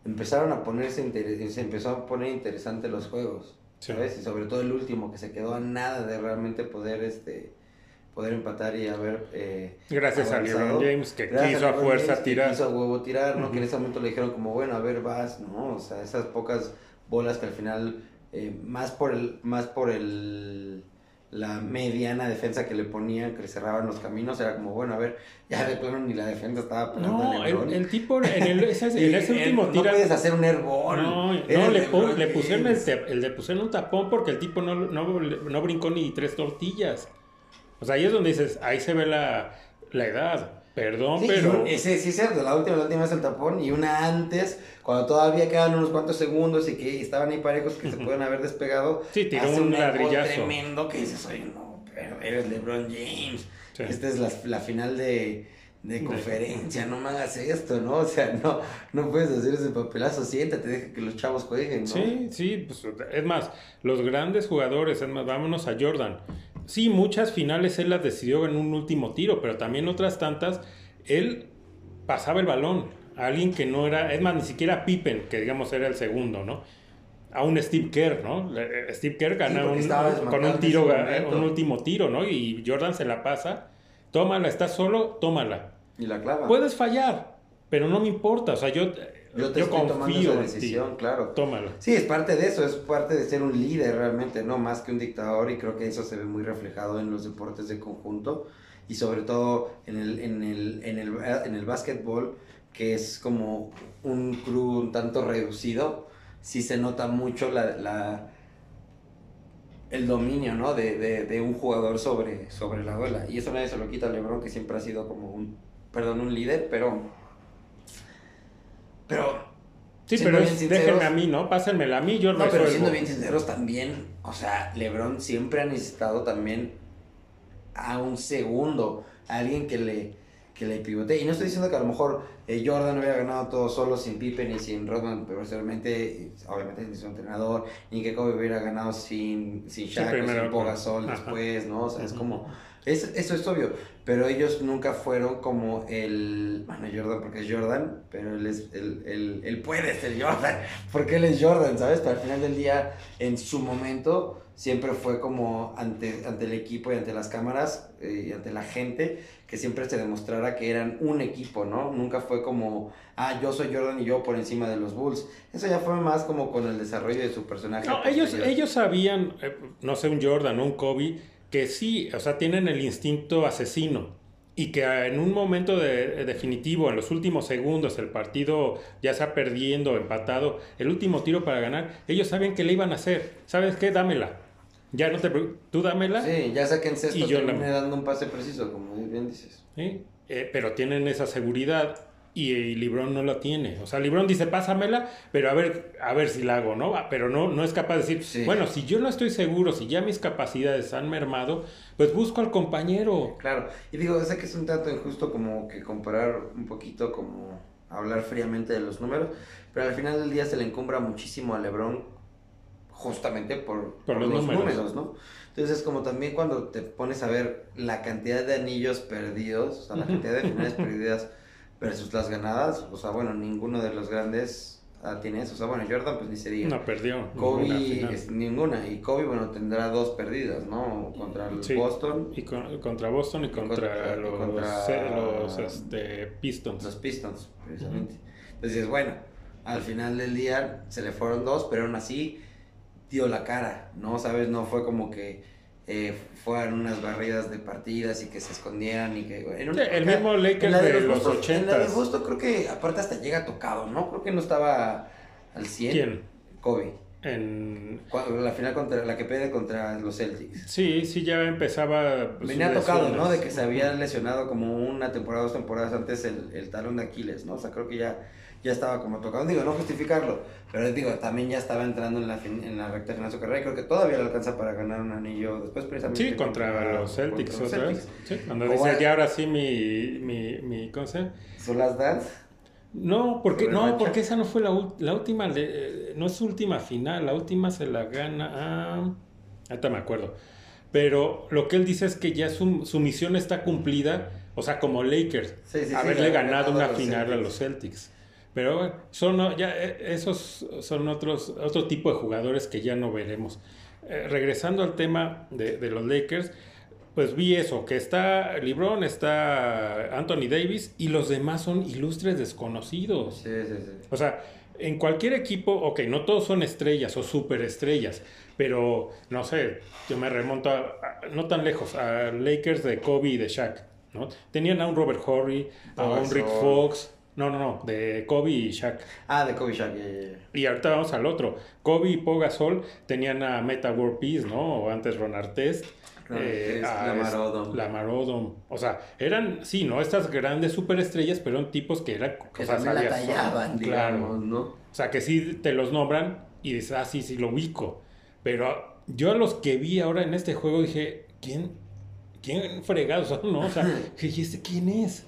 Empezaron a ponerse, se empezó a poner interesante los juegos. Y sobre todo el último, que se quedó a nada de realmente poder este poder empatar y haber... Eh, Gracias a LeBron James, que quiso a fuerza tirar. Que quiso a huevo tirar, ¿no? Que en ese momento le dijeron como, bueno, a ver, vas, ¿no? O sea, esas pocas bolas que al final, eh, más por el... Más por el la mediana defensa que le ponían, que le cerraban los caminos, era como, bueno, a ver, ya de plano ni la defensa estaba No, el, tipo en, el, ese, en ese último tiro. No puedes hacer un airball. No, no le, le, pusieron el, le pusieron un tapón porque el tipo no, no, no, brincó ni tres tortillas. O sea, ahí es donde dices, ahí se ve la, la edad. Perdón, pero. Sí, sí, es cierto. La última, la última es el tapón y una antes, cuando todavía quedan unos cuantos segundos y que estaban ahí parejos que se pueden haber despegado. Sí, tiró un, ladrillazo. tremendo que dices, oye, no, pero eres LeBron James. Esta es la, la final de, de conferencia, no me hagas esto, ¿no? O sea, no, no puedes hacer ese papelazo, siéntate, deja que los chavos jueguen, ¿no? Sí, sí, pues es más, los grandes jugadores, es más, vámonos a Jordan sí, muchas finales él las decidió en un último tiro, pero también otras tantas, él pasaba el balón a alguien que no era, es más, ni siquiera Pippen, que digamos era el segundo, ¿no? A un Steve Kerr, ¿no? Eh, Steve Kerr gana con un tiro, un último tiro, ¿no? Y Jordan se la pasa, tómala, estás solo, tómala. Y la clava. Puedes fallar, pero no me importa, o sea, yo yo te estoy tomando esa decisión, claro. Tómalo. Sí, es parte de eso, es parte de ser un líder realmente, no más que un dictador y creo que eso se ve muy reflejado en los deportes de conjunto y sobre todo en el, en el, en el, en el básquetbol, que es como un crew un tanto reducido, sí se nota mucho la, la el dominio, ¿no? De, de, de, un jugador sobre, sobre la duela. Y eso nadie se lo quita a LeBron, que siempre ha sido como un, perdón, un líder, pero... Pero... Sí, pero déjenme a mí, ¿no? Pásenmela a mí, yo No, pero siendo bien sinceros también, o sea, LeBron siempre ha necesitado también a un segundo, a alguien que le, que le pivote. Y no estoy diciendo que a lo mejor eh, Jordan hubiera ganado todo solo sin Pippen y sin Rodman, pero obviamente sin su entrenador, ni que Kobe hubiera ganado sin, sin Shaq o sin Pogasol después, ¿no? O sea, es como... Es, eso es obvio, pero ellos nunca fueron como el... Bueno, Jordan porque es Jordan, pero él, es, él, él puede ser Jordan, porque él es Jordan, ¿sabes? Pero al final del día, en su momento siempre fue como ante, ante el equipo y ante las cámaras eh, y ante la gente, que siempre se demostrara que eran un equipo, ¿no? Nunca fue como, ah, yo soy Jordan y yo por encima de los Bulls. Eso ya fue más como con el desarrollo de su personaje. No, ellos, ellos sabían, eh, no sé, un Jordan o un Kobe, que sí, o sea, tienen el instinto asesino y que en un momento de, definitivo, en los últimos segundos, el partido ya está perdiendo, empatado, el último tiro para ganar, ellos saben que le iban a hacer. ¿Sabes qué? Dámela. Ya no te tú dámela. Sí, ya saquen sexto y yo termine dando un pase preciso, como bien dices. Sí, eh, pero tienen esa seguridad y, y Librón no la tiene. O sea, Librón dice, pásamela, pero a ver, a ver si la hago, ¿no? Pero no, no es capaz de decir, bueno, si yo no estoy seguro, si ya mis capacidades han mermado, pues busco al compañero. Claro, y digo, sé que es un tanto injusto como que comparar un poquito como hablar fríamente de los números, pero al final del día se le encumbra muchísimo a Lebron justamente por, los, números. ¿no? Entonces, como también cuando te pones a ver la cantidad de anillos perdidos, o sea, la cantidad de finales perdidas versus las ganadas, o sea, bueno, ninguno de los grandes ah, tiene eso. O sea, bueno, Jordan pues ni se No, perdió. Kobe es ninguna. Y Kobe, bueno, tendrá dos perdidas, ¿no? Contra el Boston. Y contra Boston y contra, los, este, Pistons. Los Pistons, precisamente. Entonces, bueno, al final del día se le fueron dos, pero aún así dio la cara, ¿no? ¿Sabes? No fue como que eh, fueran unas barridas de partidas y que se escondieran y que... el mismo Lakers de, los, 80. En la de Boston creo que aparte hasta llega tocado, ¿no? Creo que no estaba al 100. ¿Quién? Kobe. En... La final contra la que pede contra los Celtics. Sí, sí, ya empezaba. Pues, Venía tocado, ¿no? De que se había lesionado como una temporada, dos temporadas antes el, el talón de Aquiles, ¿no? O sea, creo que ya ya estaba como tocado. Digo, no justificarlo, pero digo, también ya estaba entrando en la, en la recta final de su carrera y creo que todavía le alcanza para ganar un anillo después precisamente. Sí, contra, los Celtics otra vez. Sí, cuando dice, ya ahora sí mi, mi, mi ¿cómo se ¿Su last dance? No, porque, no, porque esa no fue la, la última, no es su última final, la última se la gana, ah, ahorita me acuerdo. Pero lo que él dice es que ya su, su misión está cumplida, o sea, como Lakers, haberle ganado una final a los Celtics. Pero son ya eh, esos son otros otro tipo de jugadores que ya no veremos. Eh, regresando al tema de, los Lakers, pues vi eso, que está LeBron, está Anthony Davis y los demás son ilustres desconocidos. Sí, sí, sí. O sea, en cualquier equipo, ok, no todos son estrellas o superestrellas, pero no sé, yo me remonto no tan lejos a Lakers de Kobe y de Shaq, ¿no? Tenían a un Robert Horry, a un Rick Fox, no, no, no, de Kobe y Shaq. Ah, de Kobe y Shaq, Y ahorita vamos al otro. Kobe y Pogasol tenían a Meta World Peace, ¿no? O antes Ron Artest. Eh, la Marodom. La Marodom. O sea, eran, sí, ¿no? Estas grandes superestrellas, pero eran tipos que eran... Que también la tallaban, digamos, ¿no? O sea, que sí te los nombran y dices, ah, sí, sí, lo ubico. Pero yo a los que vi ahora en este juego dije, ¿quién? ¿Quién fregados son, no? O sea, dije, ¿y este quién es?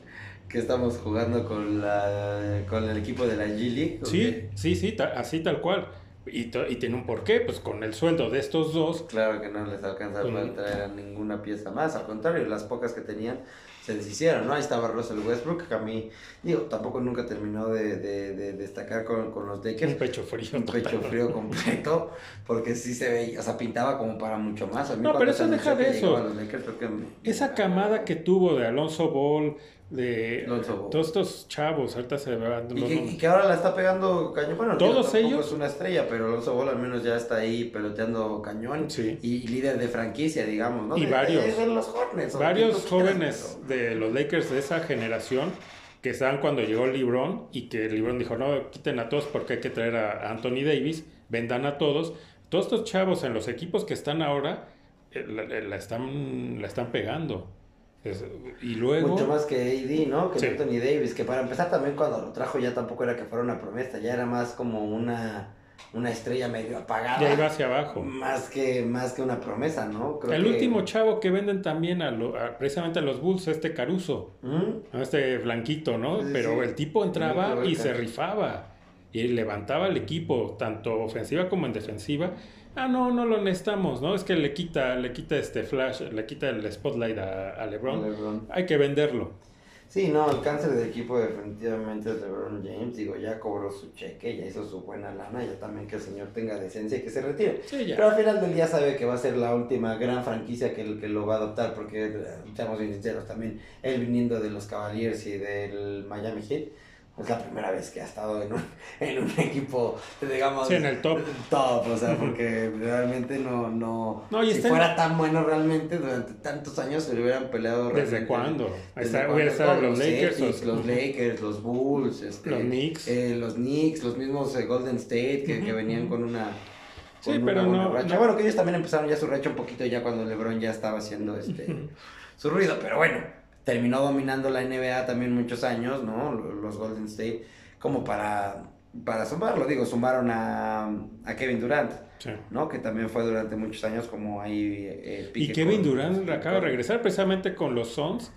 Que estamos jugando con la con el equipo de la G League. Sí, sí, sí, así tal cual. Y, y, tiene un porqué, pues con el sueldo de estos dos. Claro que no les alcanza para traer ninguna pieza más, al contrario, las pocas que tenían se deshicieron, ¿no? Ahí estaba Russell Westbrook, que a mí, digo, tampoco nunca terminó de, de, destacar con, con, los Lakers. Un pecho frío. Un pecho frío completo, porque sí se veía, o sea, pintaba como para mucho más. no, pero eso deja de eso. Esa camada que tuvo de Alonso Ball, de todos estos chavos, ahorita se van. Y, que, ahora la está pegando cañón. Bueno, todos ellos. es una estrella, pero Alonso Ball al menos ya está ahí peloteando cañón. Y líder de franquicia, digamos, ¿no? Y varios. los Varios jóvenes de los Lakers de esa generación que estaban cuando llegó LeBron y que LeBron dijo, no, quiten a todos porque hay que traer a Anthony Davis, vendan a todos. Todos estos chavos en los equipos que están ahora eh, la, están, la están pegando y luego... Mucho más que AD, ¿no? Que Anthony Davis, que para empezar también cuando lo trajo ya tampoco era que fuera una promesa, ya era más como una, una estrella medio apagada. Ya iba hacia abajo. Más que, más que una promesa, ¿no? el último chavo que venden también a, precisamente a los Bulls, este Caruso, ¿Mm? este blanquito, ¿no? Pero el tipo entraba y se rifaba y levantaba el equipo, tanto ofensiva como en defensiva ah, no, no lo necesitamos, ¿no? Es que le quita, le quita este flash, le quita el spotlight a, LeBron. Hay que venderlo. Sí, no, el cáncer del equipo definitivamente es LeBron James. Digo, ya cobró su cheque, ya hizo su buena lana, ya también que el señor tenga decencia y que se retire. Pero al final del día sabe que va a ser la última gran franquicia que, que lo va a adoptar, porque, estamos bien sinceros, también él viniendo de los Cavaliers y del Miami Heat es la primera vez que ha estado en un, en un equipo, digamos, sí, en el top. Top, o sea, porque realmente no, no, si fuera tan bueno realmente durante tantos años se le hubieran peleado. ¿Desde cuándo? ¿Desde cuándo? los, Lakers. los Lakers, los Bulls, este, los Knicks. Eh, los Knicks, los mismos eh, Golden State que, que venían con una... sí, pero no, Bueno, que ellos también empezaron ya su racha un poquito ya cuando LeBron ya estaba haciendo este su ruido, pero bueno terminó dominando la NBA también muchos años, ¿no? Los Golden State, como para, para sumarlo, digo, sumaron a, a Kevin Durant, ¿no? Que también fue durante muchos años como ahí... Eh, y Kevin Durant acaba de regresar precisamente con los Suns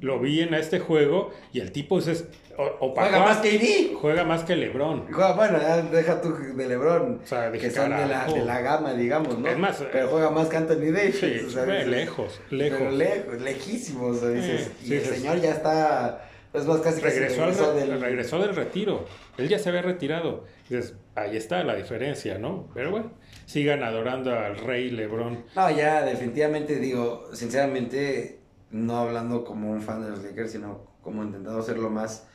lo vi en este juego y el tipo es. O, juega más que. Juega más que Lebron. bueno, deja tú de Lebron. O sea, que son de la, de la, gama, digamos, ¿no? Es más, pero juega más que Anthony Davis. Sí, o sea, lejos, lejos. Pero lejos, lejísimos. dices, y el señor ya está. Es más, casi regresó, regresó, del... regresó del retiro. Él ya se había retirado. Dices, ahí está la diferencia, ¿no? Pero bueno, sigan adorando al rey Lebron. No, ya, definitivamente digo, sinceramente no hablando como un fan de los Lakers, sino como intentando ser lo más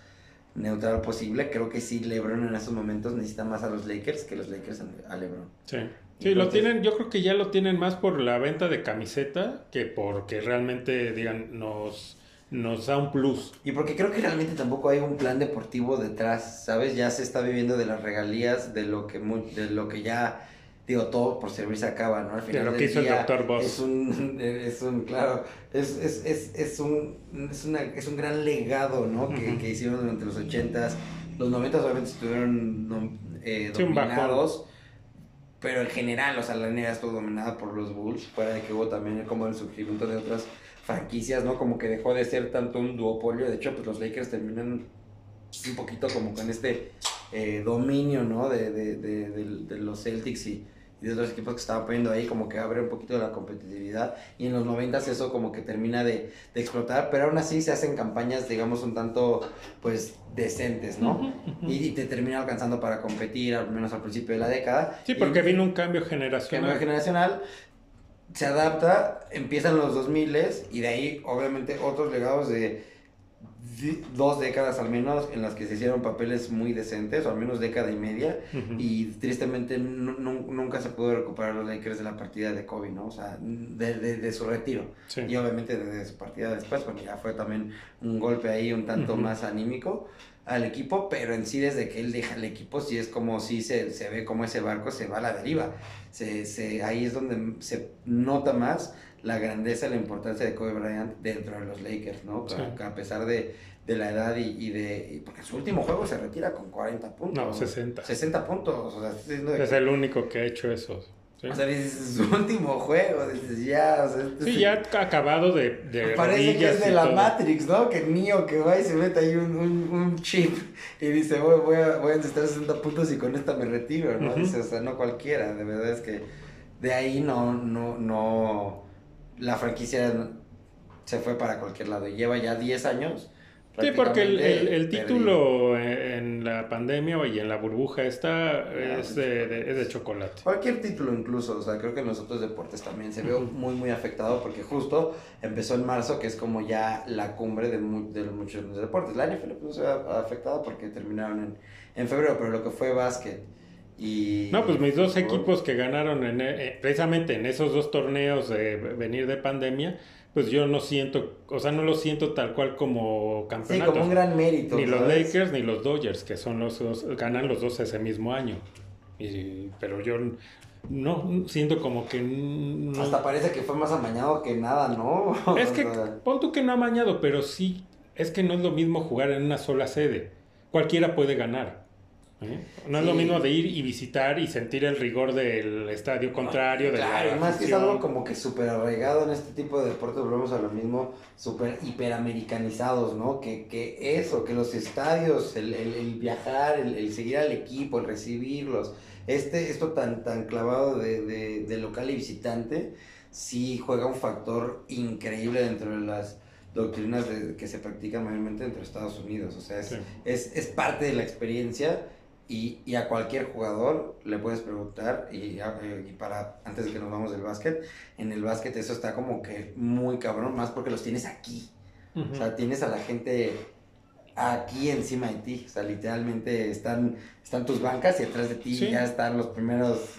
neutral posible. Creo que sí, LeBron en estos momentos necesita más a los Lakers que los Lakers a LeBron. Sí. Sí, lo tienen, yo creo que ya lo tienen más por la venta de camiseta que porque realmente, digan, nos, nos da un plus. Y porque creo que realmente tampoco hay un plan deportivo detrás, ¿sabes? Ya se está viviendo de las regalías, de lo que, de lo que ya digo, todo por servir se acaba, ¿no? Al final lo que hizo el doctor Boss. Es un, es un, claro, es, es, es, es, un, es, una, es un gran legado, ¿no? que, que, hicieron durante los ochentas, los noventas obviamente estuvieron eh, dominados, pero en general, o sea, la NBA estuvo dominada por los Bulls, fuera de que hubo también como el surgimiento de otras franquicias, ¿no? Como que dejó de ser tanto un duopolio, de hecho, pues los Lakers terminan un poquito como con este eh, dominio, ¿no? De, de, de, de, los Celtics y, de otros equipos que estaban poniendo ahí, como que abre un poquito de la competitividad. Y en los 90 eso como que termina de, explotar, pero aún así se hacen campañas, digamos, un tanto, pues, decentes, ¿no? Y, te termina alcanzando para competir, al menos al principio de la década. Sí, porque vino un cambio generacional. Cambio generacional. Se adapta, empiezan los 2000 y de ahí, obviamente, otros legados de dos décadas al menos en las que se hicieron papeles muy decentes, o al menos década y media, y tristemente nunca se pudo recuperar los Lakers de la partida de Kobe, ¿no? O sea, de, de, su retiro. Y obviamente de, su partida después, porque ya fue también un golpe ahí un tanto más anímico al equipo, pero en sí desde que él deja el equipo, sí es como si se, se ve como ese barco se va a la deriva. Se, se, ahí es donde se nota más la grandeza y la importancia de Kobe Bryant dentro de los Lakers, ¿no? A pesar de, de, la edad y, de... porque su último juego se retira con 40 puntos. No, 60. 60 puntos. O sea, es el único que ha hecho eso. O sea, dices, su último juego, dices, ya, o sea, este Sí, ya ha acabado de, de Parece que es de la Matrix, ¿no? Que niño que va y se mete ahí un, un, chip y dice, voy, voy, a, voy a necesitar 60 puntos y con esta me retiro, ¿no? Dice, o sea, no cualquiera, de verdad es que de ahí no, no, no la franquicia se fue para cualquier lado y lleva ya 10 años Sí, porque el, título en la pandemia y en la burbuja esta es, de, chocolate. Cualquier título incluso, o sea, creo que en los otros deportes también se ve muy, muy afectado porque justo empezó en marzo, que es como ya la cumbre de, de muchos deportes. La NFL pues, se ha afectado porque terminaron en, en febrero, pero lo que fue básquet y... No, pues mis dos equipos que ganaron en, eh, precisamente en esos dos torneos de venir de pandemia, pues yo no siento, o sea, no lo siento tal cual como campeonato. Sí, como un gran mérito. Ni los Lakers ni los Dodgers, que son los dos, ganan los dos ese mismo año. Y, pero yo no siento como que... Hasta parece que fue más amañado que nada, ¿no? Es que, pon tú que no amañado, pero sí, es que no es lo mismo jugar en una sola sede. Cualquiera puede ganar. ¿Eh? No es lo mismo de ir y visitar y sentir el rigor del estadio contrario. claro, más que es algo como que súper arraigado en este tipo de deportes, volvemos a lo mismo, súper hiperamericanizados, ¿no? Que, que eso, que los estadios, el, el, viajar, el, seguir al equipo, el recibirlos, este, esto tan, tan clavado de, de, local y visitante, sí juega un factor increíble dentro de las doctrinas que se practican mayormente entre Estados Unidos. O sea, es, es, es parte de la experiencia y, y, a cualquier jugador le puedes preguntar, y, eh, y, para, antes de que nos vamos del básquet, en el básquet eso está como que muy cabrón, más porque los tienes aquí. O sea, tienes a la gente aquí encima de ti. O sea, literalmente están, están tus bancas y atrás de ti ya están los primeros.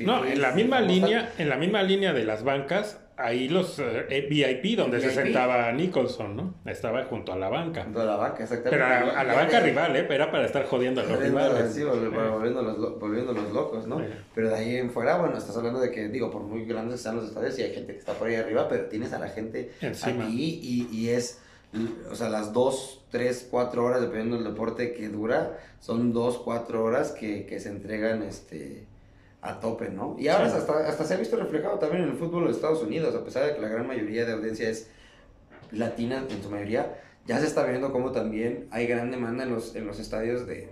No, en la misma línea, en la misma línea de las bancas ahí los eh, VIP donde se sentaba Nicholson, ¿no? Estaba junto a la banca. Junto a la banca, exactamente. Pero a, la banca rival, ¿eh? Era para estar jodiendo a los rivales. Sí, volviendo, los, locos, ¿no? Pero de ahí en fuera, bueno, estás hablando de que, digo, por muy grandes que sean los estadios, y hay gente que está por ahí arriba, pero tienes a la gente aquí y, y es, o sea, las dos, tres, cuatro horas, dependiendo del deporte que dura, son dos, cuatro horas que, que se entregan, este a tope, ¿no? Y ahora hasta, hasta se ha visto reflejado también en el fútbol de Estados Unidos, a pesar de que la gran mayoría de audiencia es latina en su mayoría, ya se está viendo como también hay gran demanda en los, en los estadios de,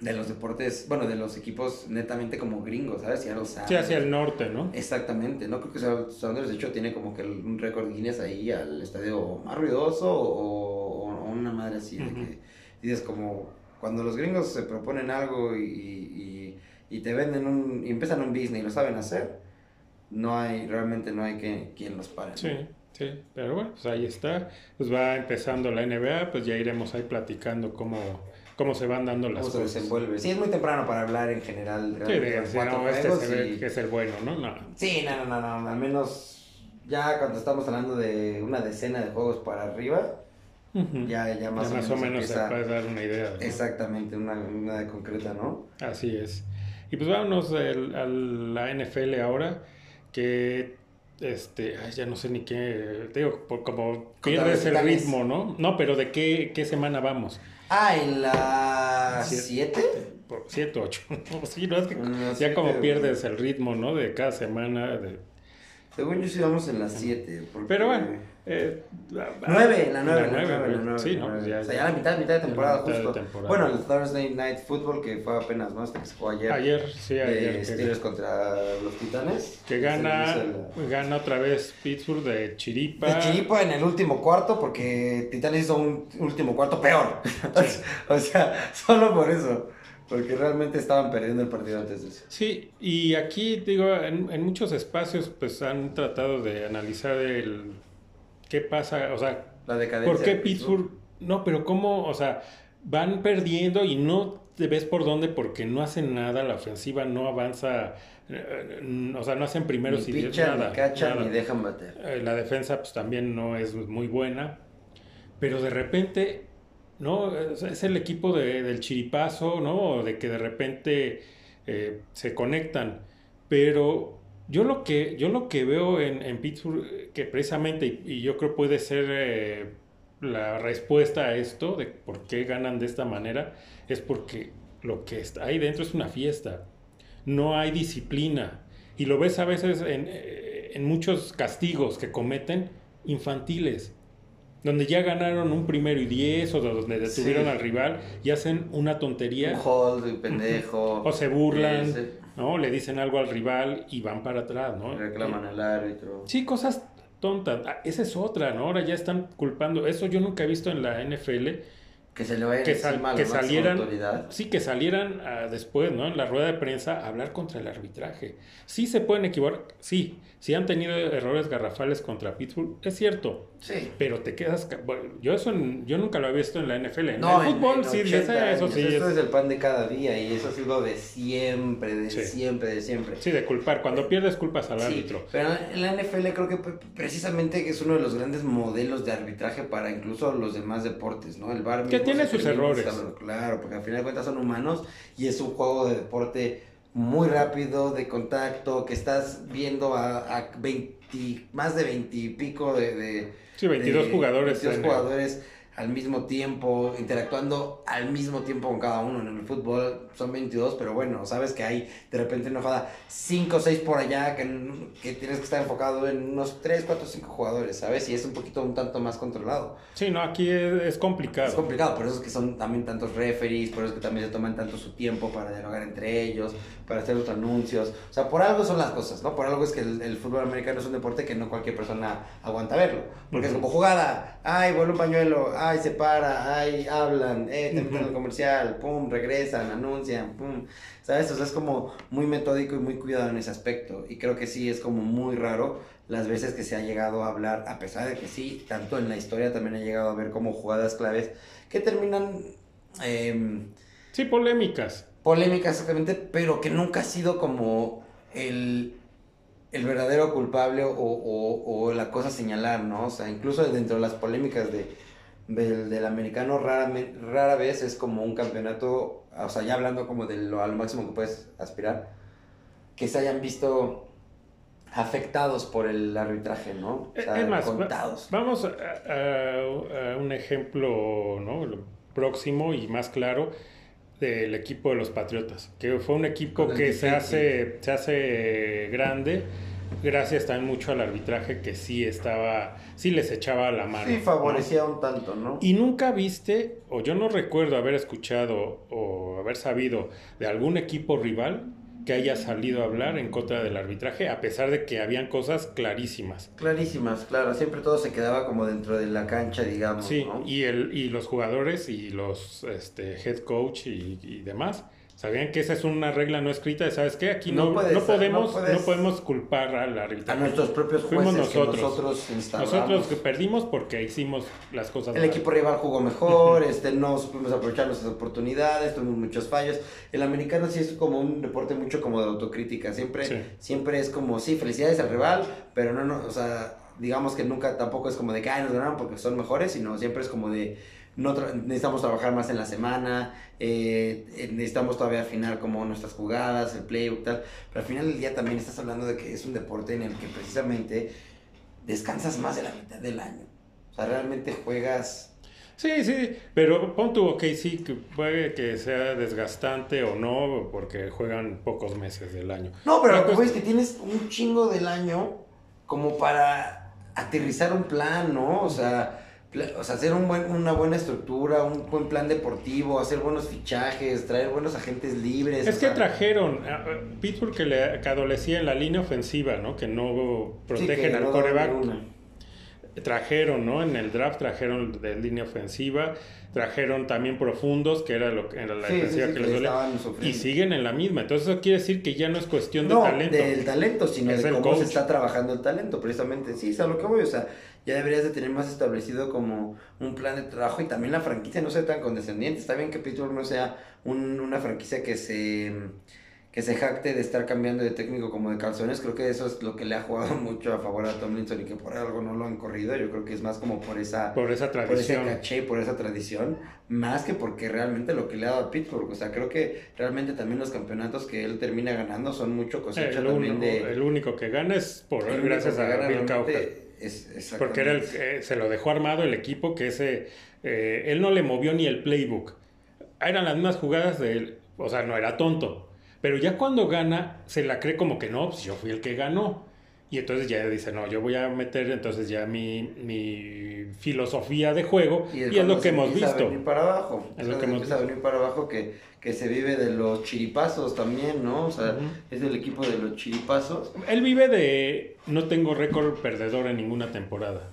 de los deportes, bueno, de los equipos netamente como gringos, ¿sabes? Ya Sí, hacia el norte, ¿no? Exactamente, ¿no? Creo que Sanders, de hecho, tiene como que un récord Guinness ahí al estadio más ruidoso o, una madre así, de que dices como, cuando los gringos se proponen algo y y te venden un, y empiezan un business y lo saben hacer, no hay, realmente no hay que, quien los pare. Sí, sí, pero bueno, pues ahí está, pues va empezando la NBA, pues ya iremos ahí platicando cómo, cómo se van dando las cosas. se desenvuelve. Sí, es muy temprano para hablar en general. Sí, de, no, este que es el bueno, ¿no? no. Sí, no, no, no, no, al menos ya cuando estamos hablando de una decena de juegos para arriba, ya, ya, más, o, menos se puede dar una idea. Exactamente, una, una de concreta, ¿no? Así es. Y pues vámonos a la NFL ahora, que este, ya no sé ni qué, digo, por, como pierdes el ritmo, ¿no? No, pero ¿de qué, qué semana vamos? Ah, en la 7. 7, 8. sí, no, es que ya como pierdes el ritmo, ¿no? De cada semana. De... Según yo sí vamos en la 7. Pero bueno eh, 9, la 9, la Sí, no, pues ya, o sea, ya la mitad, mitad de temporada justo. Bueno, el Thursday Night Football que fue apenas, ¿no? Este que se jugó ayer. Ayer, sí, ayer. Steelers contra los Titanes. Que gana, gana otra vez Pittsburgh de Chiripa. De Chiripa en el último cuarto porque Titanes hizo un último cuarto peor. o sea, solo por eso. Porque realmente estaban perdiendo el partido antes de eso. Sí, y aquí, digo, en, en muchos espacios pues han tratado de analizar el ¿Qué pasa? O sea, ¿por qué Pittsburgh? No, pero ¿cómo? O sea, van perdiendo y no te ves por dónde porque no hacen nada, la ofensiva no avanza, eh, o sea, no hacen primeros y nada. Ni cachan ni dejan bater. Eh, la defensa pues también no es muy buena, pero de repente, ¿no? Es el equipo de, del chiripazo, ¿no? De que de repente eh, se conectan, pero yo lo que, yo lo que veo en, en Pittsburgh, que precisamente, y, yo creo puede ser eh, la respuesta a esto, de por qué ganan de esta manera, es porque lo que está ahí dentro es una fiesta. No hay disciplina. Y lo ves a veces en, eh, en muchos castigos que cometen infantiles donde ya ganaron un primero y diez o donde detuvieron al rival y hacen una tontería. Un hold, pendejo. O se burlan. ¿No? Le dicen algo al rival y van para atrás, ¿no? Reclaman al árbitro. Sí, cosas tontas. Ah, esa es otra, ¿no? Ahora ya están culpando. Eso yo nunca he visto en la NFL que se le vaya que, que salieran sí que salieran ah, después no en la rueda de prensa a hablar contra el arbitraje. Sí se pueden equivocar sí sí han tenido errores garrafales contra Pittsburgh es cierto sí. pero te quedas bueno, yo eso yo nunca lo he visto en la NFL en el fútbol sí eso sí esto es... el pan de cada día y eso ha sido de siempre de siempre de siempre. Sí de culpar cuando pierdes culpas al árbitro. pero en la NFL creo que precisamente es uno de los grandes modelos de arbitraje para incluso los demás deportes no el bar tiene sus errores. Claro, porque al final de cuentas son humanos y es un juego de deporte muy rápido, de contacto, que estás viendo a, 20, más de 20 y pico de... de sí, 22 jugadores. 22 jugadores al mismo tiempo, interactuando al mismo tiempo con cada uno. En el fútbol son 22, pero bueno, sabes que hay de repente una jugada 5 o 6 por allá que, que, tienes que estar enfocado en unos 3, 4, 5 jugadores, ¿sabes? Y es un poquito un tanto más controlado. Sí, no, aquí es, complicado. Es complicado, por eso es que son también tantos referees, por eso es que también se toman tanto su tiempo para dialogar entre ellos, para hacer los anuncios. O sea, por algo son las cosas, ¿no? Por algo es que el, fútbol americano es un deporte que no cualquier persona aguanta verlo. Porque es como jugada, ay, vuelve un pañuelo, ay, se para, ay, hablan, eh, te meten el comercial, pum, regresan, anuncian, pum. ¿Sabes? O sea, es como muy metódico y muy cuidado en ese aspecto. Y creo que sí es como muy raro las veces que se ha llegado a hablar, a pesar de que sí, tanto en la historia también ha llegado a ver como jugadas claves que terminan... Em, sí, polémicas. Polémicas, exactamente, pero que nunca ha sido como el, el verdadero culpable o, o, o, la cosa a señalar, ¿no? O sea, incluso dentro de las polémicas de, del, del americano rara, rara vez es como un campeonato, o sea, ya hablando como de lo al máximo que puedes aspirar, que se hayan visto afectados por el arbitraje, ¿no? O sea, es más, contados. vamos a, un ejemplo, ¿no? próximo y más claro del equipo de los Patriotas, que fue un equipo que se hace, se hace grande gracias también mucho al arbitraje que sí estaba, sí les echaba la mano. Sí, favorecía un tanto, ¿no? Y nunca viste, o yo no recuerdo haber escuchado o haber sabido de algún equipo rival que haya salido a hablar en contra del arbitraje, a pesar de que habían cosas clarísimas. Clarísimas, claro, siempre todo se quedaba como dentro de la cancha, digamos. Sí, y, el, y los jugadores y los este, head coach y, y demás Sabían que esa es una regla no escrita, ¿sabes qué? Aquí no, no, podemos, no, podemos culpar al arbitraje. A nuestros propios jueces Fuimos nosotros. Que nosotros, nosotros que perdimos porque hicimos las cosas El equipo rival jugó mejor, este, no supimos aprovechar nuestras oportunidades, tuvimos muchos fallos. El americano sí es como un deporte mucho como de autocrítica, siempre, siempre es como, sí, felicidades al rival, pero no, no, o sea, digamos que nunca tampoco es como de que, ay, nos ganaron porque son mejores, sino siempre es como de no necesitamos trabajar más en la semana, eh, eh, necesitamos todavía afinar como nuestras jugadas, el playbook, tal. Pero al final del día también estás hablando de que es un deporte en el que precisamente descansas más de la mitad del año. O sea, realmente juegas... Sí, sí, pero pon tu, ok, sí, que puede que sea desgastante o no, porque juegan pocos meses del año. No, pero lo que es que tienes un chingo del año como para aterrizar un plan, ¿no? O sea o sea, hacer un buen, una buena estructura, un buen plan deportivo, hacer buenos fichajes, traer buenos agentes libres. Es que trajeron, a Pittsburgh que, le, adolecía en la línea ofensiva, ¿no? Que no protegen al coreback. Trajeron, ¿no? En el draft trajeron de línea ofensiva, trajeron también profundos, que era lo que era la defensiva que, les dolía. Y siguen en la misma. Entonces eso quiere decir que ya no es cuestión de talento. del talento, sino de cómo se está trabajando el talento, precisamente. Sí, es a lo que voy, o sea, ya deberías de tener más establecido como un plan de trabajo y también la franquicia no sea tan condescendiente. Está bien que Pittsburgh no sea una franquicia que se que se jacte de estar cambiando de técnico como de calzones, creo que eso es lo que le ha jugado mucho a favor a Tomlinson y que por algo no lo han corrido, yo creo que es más como por esa por esa tradición, por ese caché, por esa tradición, más que porque realmente lo que le ha dado a Pittsburgh, o sea, creo que realmente también los campeonatos que él termina ganando son mucho cosecha también de el único que gana es por gracias a Bill Cowher. Porque era el, eh, se lo dejó armado el equipo que ese eh, él no le movió ni el playbook. Eran las mismas jugadas de él, o sea, no era tonto pero ya cuando gana, se la cree como que no, pues yo fui el que ganó. Y entonces ya dice, no, yo voy a meter entonces ya mi, mi filosofía de juego y es, lo que hemos visto. Para abajo. Es, lo que hemos visto. venir para abajo que, que se vive de los chiripazos también, ¿no? O sea, es el equipo de los chiripazos. Él vive de no tengo récord perdedor en ninguna temporada.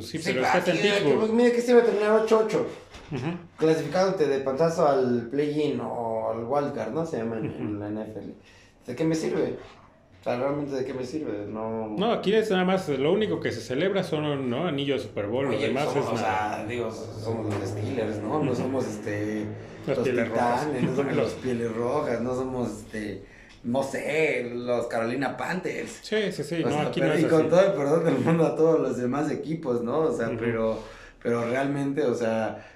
sí, pero está en Mira que se iba a terminar 8-8. Clasificándote de pantazo al play-in o al wildcard, ¿no? Se llama en la NFL. ¿De qué me sirve? Realmente de qué me sirve, no... No, aquí es nada más, lo único que se celebra son, ¿no? Anillos de Super Bowl, los demás somos, es. O digo, somos los Steelers, ¿no? No somos, este... Los, pieles rojas. no somos los pieles rojas, no somos, este... No sé, los Carolina Panthers. Sí, sí, sí, no, aquí no es Y con todo el perdón del mundo a todos los demás equipos, ¿no? O sea, pero, pero realmente, o sea,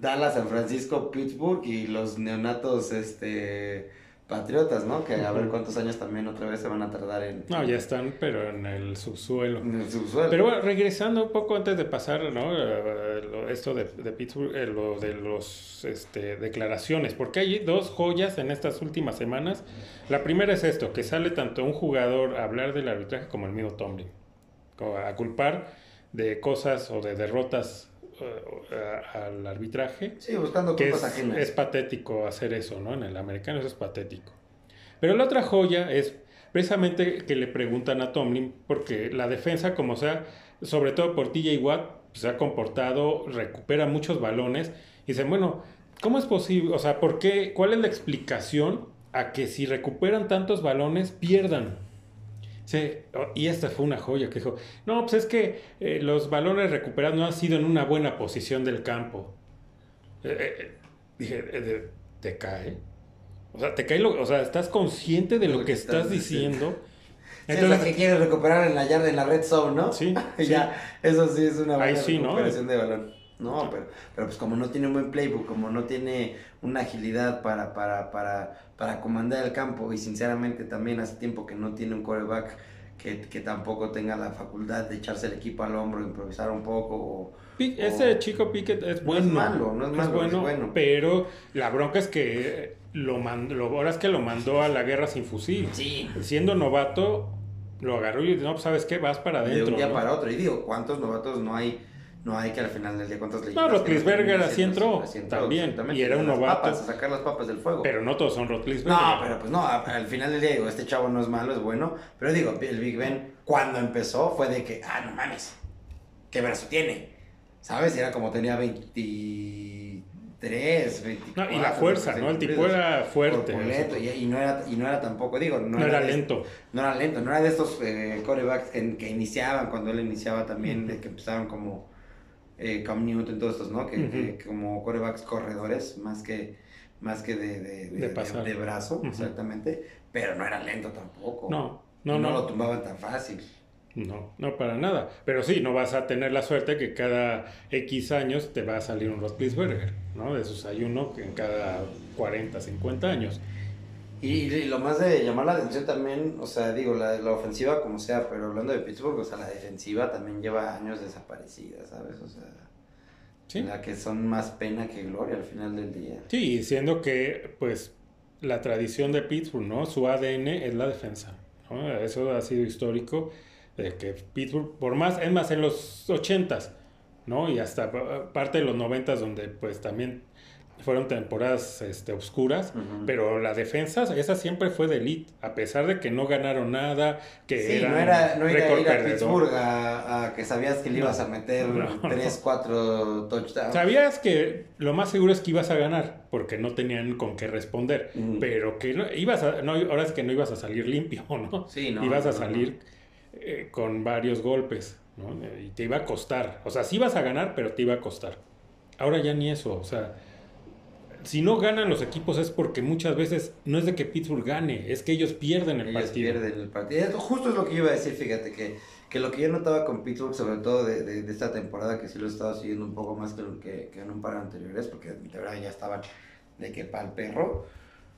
Dallas, San Francisco, Pittsburgh y los neonatos, este Patriotas, ¿no? Que a ver cuántos años también otra vez se van a tardar en... No, ya están, pero en el subsuelo. En el subsuelo. Pero bueno, regresando un poco antes de pasar, ¿no? Eh, esto de, de Pittsburgh, eh, lo de los este, declaraciones, porque hay dos joyas en estas últimas semanas. La primera es esto, que sale tanto un jugador a hablar del arbitraje como el mismo Tomlin, a culpar de cosas o de derrotas al arbitraje. Sí, buscando que es, Es patético hacer eso, ¿no? En el americano eso es patético. Pero la otra joya es precisamente que le preguntan a Tomlin, porque la defensa, como sea, sobre todo por TJ Watt, se ha comportado, recupera muchos balones. Y dicen, bueno, ¿cómo es posible? O sea, ¿por qué? ¿Cuál es la explicación a que si recuperan tantos balones pierdan? Sí, y esta fue una joya que dijo, no, pues es que eh, los balones recuperados no han sido en una buena posición del campo. Eh, eh, dije, ¿te cae? O sea, te cae lo, o sea, estás consciente de lo, que, estás, diciendo. Entonces, es lo que quieres recuperar en la yarda, en la red zone, ¿no? Sí. ya, eso sí es una buena recuperación de balón. No, pero, pero pues como no tiene un buen playbook, como no tiene una agilidad para, para, para, para comandar el campo y sinceramente también hace tiempo que no tiene un quarterback que, que tampoco tenga la facultad de echarse el equipo al hombro, improvisar un poco. ese chico Pickett es bueno. No es malo, no es malo, es bueno, Pero la bronca es que lo mandó, ahora es que lo mandó a la guerra sin fusil. Sí. Siendo novato, lo agarró y dijo, no, pues sabes qué, vas para adentro. De un día para otro. Y digo, ¿cuántos novatos no hay no hay que al final del día cuántas leyendas. No, Rotlisberger así entró, también. Y era un novato. Papas, a sacar las papas del fuego. Pero no todos son Rotlisberger. No, pero pues no, al final del día digo, este chavo no es malo, es bueno. Pero digo, el Big Ben cuando empezó fue de que, ah, no mames, qué brazo tiene. ¿Sabes? Era como tenía 23, 24. No, y la fuerza, ¿no? El tipo era fuerte. y, no era, y no era tampoco, digo, no, era, lento. no era lento, no era de estos eh, corebacks que, que, iniciaban cuando él iniciaba también, de que empezaban como eh, Cam Newton, todos estos, ¿no? Que, como corebacks corredores, más que, más que de, de, de, brazo, exactamente, pero no era lento tampoco. No, no, no. No lo tumbaban tan fácil. No, no para nada. Pero sí, no vas a tener la suerte que cada X años te va a salir un Roethlisberger, ¿no? De esos hay uno que en cada 40, 50 años. Y, lo más de llamar la atención también, o sea, digo, la, la ofensiva como sea, pero hablando de Pittsburgh, o sea, la defensiva también lleva años desaparecida, ¿sabes? O sea, ¿Sí? la que son más pena que gloria al final del día. Sí, siendo que, pues, la tradición de Pittsburgh, ¿no? Su ADN es la defensa, ¿no? Eso ha sido histórico, de que Pittsburgh, por más, es más, en los ochentas, ¿no? Y hasta parte de los noventas, donde, pues, también fueron temporadas este, oscuras, pero la defensa, esa siempre fue de elite, a pesar de que no ganaron nada, que sí, no era, no era ir a Pittsburgh a, que sabías que le ibas a meter 3, 4 touchdowns. Sabías que lo más seguro es que ibas a ganar, porque no tenían con qué responder, pero que no, ibas a, no, ahora es que no ibas a salir limpio, ¿no? Sí, no. Ibas a salir eh, con varios golpes, ¿no? Y te iba a costar, o sea, sí ibas a ganar, pero te iba a costar. Ahora ya ni eso, o sea si no ganan los equipos es porque muchas veces no es de que Pittsburgh gane, es que ellos pierden el ellos partido. pierden el partido. Justo es lo que yo iba a decir, fíjate, que, que lo que yo notaba con Pittsburgh, sobre todo de, de, esta temporada, que sí lo he estado siguiendo un poco más que, que, que en un par anteriores, porque de verdad ya estaban de que para el perro,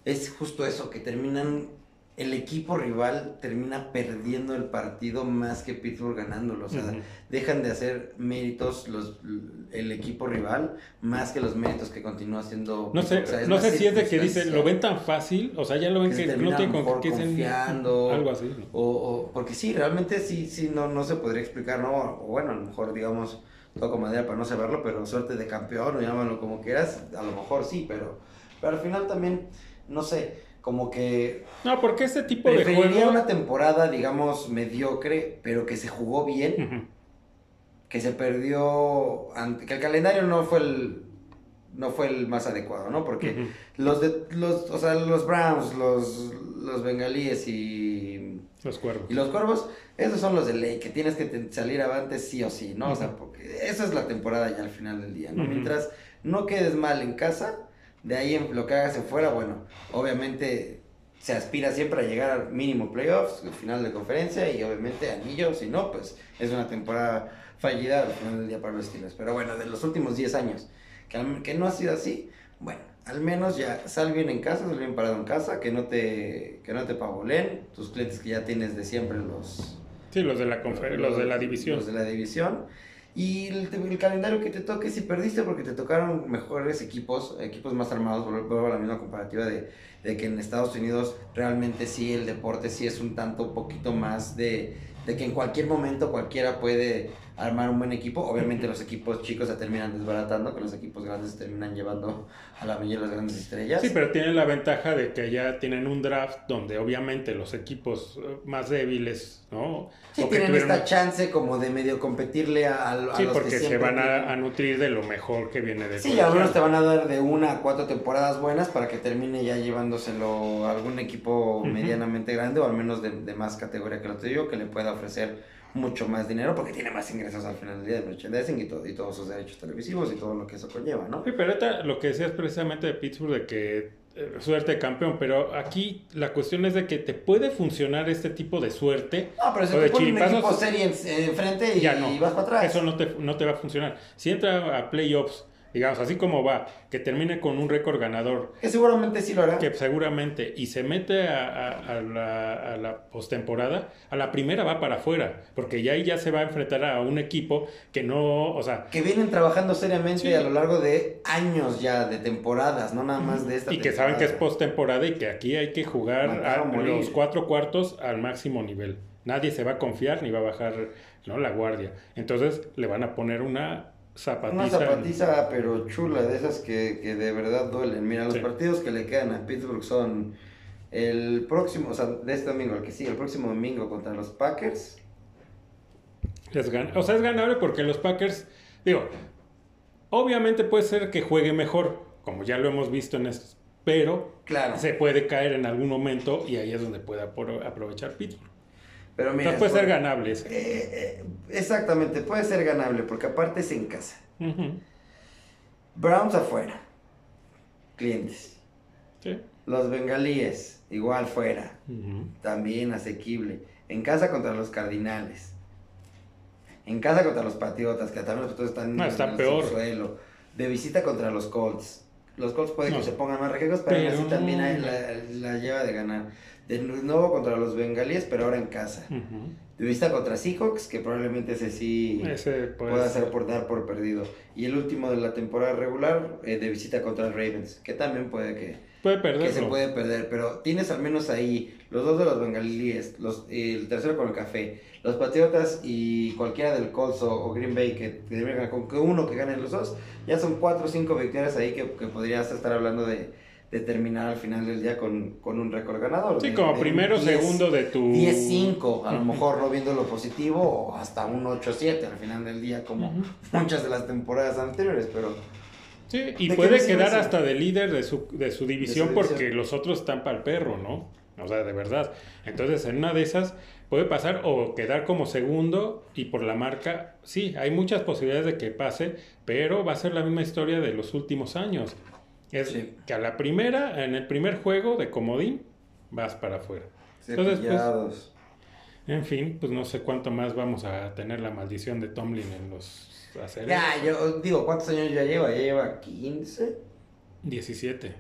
es justo eso, que terminan el equipo rival termina perdiendo el partido más que Pittsburgh ganándolo. O sea, dejan de hacer méritos los, el equipo rival más que los méritos que continúa haciendo. No sé, no sé si es de que dice, lo ven tan fácil, o sea, ya lo ven que, no tiene con qué confiando, algo así. O, porque sí, realmente sí, sí, no, no se podría explicar, ¿no? O bueno, a lo mejor, digamos, toco madera para no saberlo, pero suerte de campeón, o llámalo como quieras, a lo mejor sí, pero, pero al final también, no sé como que... No, porque este tipo de juego... una temporada, digamos, mediocre, pero que se jugó bien, que se perdió, que el calendario no fue el, no fue el más adecuado, ¿no? Porque los de, los, o sea, los Browns, los, los bengalíes y... Los cuervos. Y los cuervos, esos son los de ley, que tienes que salir avante sí o sí, ¿no? O sea, porque esa es la temporada ya al final del día, ¿no? Mientras no quedes mal en casa, de ahí en lo que hagas fuera, bueno, obviamente se aspira siempre a llegar al mínimo playoffs, al final de conferencia y obviamente anillo, si no, pues es una temporada fallida al final del día para los Steelers. Pero bueno, de los últimos 10 años, que, que no ha sido así, bueno, al menos ya sal bien en casa, sal bien parado en casa, que no te, que no te pavolen, tus clientes que ya tienes de siempre los... Sí, los de la, los de la división. Los de la división. Y el, calendario que te toque, si perdiste porque te tocaron mejores equipos, equipos más armados, vuelvo a la misma comparativa de, de, que en Estados Unidos realmente sí el deporte sí es un tanto un poquito más de, de que en cualquier momento cualquiera puede armar un buen equipo. Obviamente los equipos chicos se terminan desbaratando, que los equipos grandes se terminan llevando a la de las grandes estrellas. Sí, pero tienen la ventaja de que ya tienen un draft donde obviamente los equipos eh, más débiles, ¿no? Sí, tienen esta chance como de medio competirle a, a sí, porque se van a, nutrir de lo mejor que viene de Sí, al menos te van a dar de una a cuatro temporadas buenas para que termine ya llevándoselo a algún equipo medianamente grande o al menos de, de más categoría que lo tuyo que le pueda ofrecer mucho más dinero porque tiene más ingresos al final del día de merchandising y, todo, y todos sus derechos televisivos y todo lo que eso conlleva, ¿no? Sí, pero ahorita lo que decías precisamente de Pittsburgh de que eh, suerte de campeón, pero aquí la cuestión es de que te puede funcionar este tipo de suerte. No, pero si te pone un equipo serie enfrente y, ya no, y vas para atrás. Eso no te, no te va a funcionar. Si entra a playoffs digamos, así como va, que termine con un récord ganador. Que seguramente sí lo hará. Que seguramente, y se mete a, la, a la postemporada, a la primera va para afuera, porque ya ahí ya se va a enfrentar a un equipo que no, o sea... Que vienen trabajando seriamente a lo largo de años ya, de temporadas, no nada más de esta Y que saben que es postemporada y que aquí hay que jugar a, los cuatro cuartos al máximo nivel. Nadie se va a confiar ni va a bajar ¿no? la guardia. Entonces le van a poner una zapatiza. Una zapatiza, pero chula, de esas que, de verdad duelen. Mira, los partidos que le quedan a Pittsburgh son el próximo, o sea, de este domingo, el que sigue, el próximo domingo contra los Packers. Es o sea, es ganable porque los Packers, digo, obviamente puede ser que juegue mejor, como ya lo hemos visto en estos, pero claro. se puede caer en algún momento y ahí es donde puede aprovechar Pittsburgh. Pero mira, puede ser ganable. Eh, eh, exactamente, puede ser ganable porque aparte es en casa. Browns afuera. Clientes. Los bengalíes, igual fuera. También asequible. En casa contra los cardinales. En casa contra los patriotas, que también los patriotas están no, en el peor. suelo. De visita contra los Colts. Los Colts pueden que se pongan más rejegos, pero, así también hay la, la lleva de ganar de nuevo contra los bengalíes, pero ahora en casa. De vista contra Seahawks, que probablemente ese sí pueda ser por dar por perdido. Y el último de la temporada regular, eh, de visita contra los Ravens, que también puede que, puede perder, que se puede perder. Pero tienes al menos ahí los dos de los bengalíes, los, el tercero con el café, los Patriotas y cualquiera del Colts o, Green Bay que, que, con que uno que gane los dos, ya son cuatro o cinco victorias ahí que, que podrías estar hablando de de terminar al final del día con, un récord ganador. Sí, como primero, segundo de tu... 10-5, a lo mejor no viendo lo positivo, o hasta un 8-7 al final del día, como muchas de las temporadas anteriores, pero... Sí, y puede quedar hasta de líder de su, de su división porque los otros están para el perro, ¿no? O sea, de verdad. Entonces, en una de esas puede pasar o quedar como segundo y por la marca, sí, hay muchas posibilidades de que pase, pero va a ser la misma historia de los últimos años. Es que a la primera, en el primer juego de comodín, vas para afuera. Entonces, pues, en fin, pues no sé cuánto más vamos a tener la maldición de Tomlin en los aceros. Ya, yo digo, ¿cuántos años ya lleva? ¿Ya lleva 15? 17.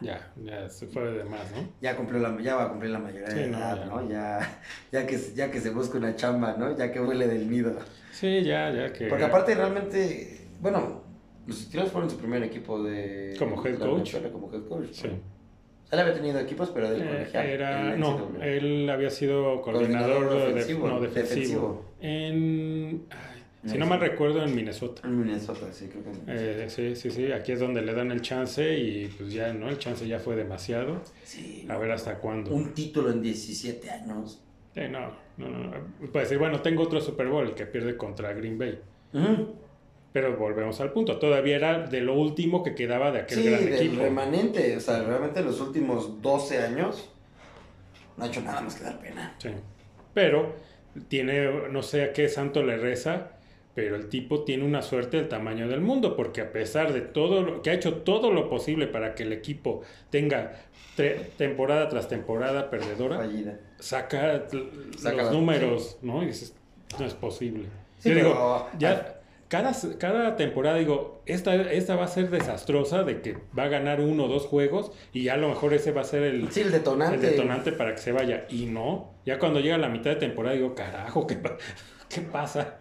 Ya, ya se fue de más, ¿no? Ya cumplió la, ya va a cumplir la mayoría de edad, ¿no? Ya, ya, que, ya que se busca una chamba, ¿no? Ya que huele del nido. Sí, ya, ya que... Porque aparte realmente, bueno, los Steelers fueron su primer equipo de... Como head coach. Como head coach. Sí. Él había tenido equipos, pero del eh, Era, no, él había sido coordinador, defensivo, no, defensivo. En, si no mal recuerdo, en Minnesota. En Minnesota, sí, creo que eh, Sí, sí, sí. Aquí es donde le dan el chance y pues ya, ¿no? El chance ya fue demasiado. Sí. A ver hasta cuándo. Un título en 17 años. Sí, no, no, no. Puede decir, bueno, tengo otro Super Bowl que pierde contra Green Bay. Pero volvemos al punto, todavía era de lo último que quedaba de aquel gran equipo. Sí, remanente, o sea, realmente los últimos 12 años no ha hecho nada más que dar pena. Sí, pero tiene, no sé a qué santo le reza, pero el tipo tiene una suerte del tamaño del mundo, porque a pesar de todo, lo, que ha hecho todo lo posible para que el equipo tenga temporada tras temporada perdedora, saca, los números, ¿no? Y dices, no es posible. Sí, digo, ya cada, cada temporada digo, esta, esta va a ser desastrosa de que va a ganar uno o dos juegos y ya a lo mejor ese va a ser el, detonante. el detonante para que se vaya. Y no, ya cuando llega la mitad de temporada digo, carajo, ¿qué, qué pasa?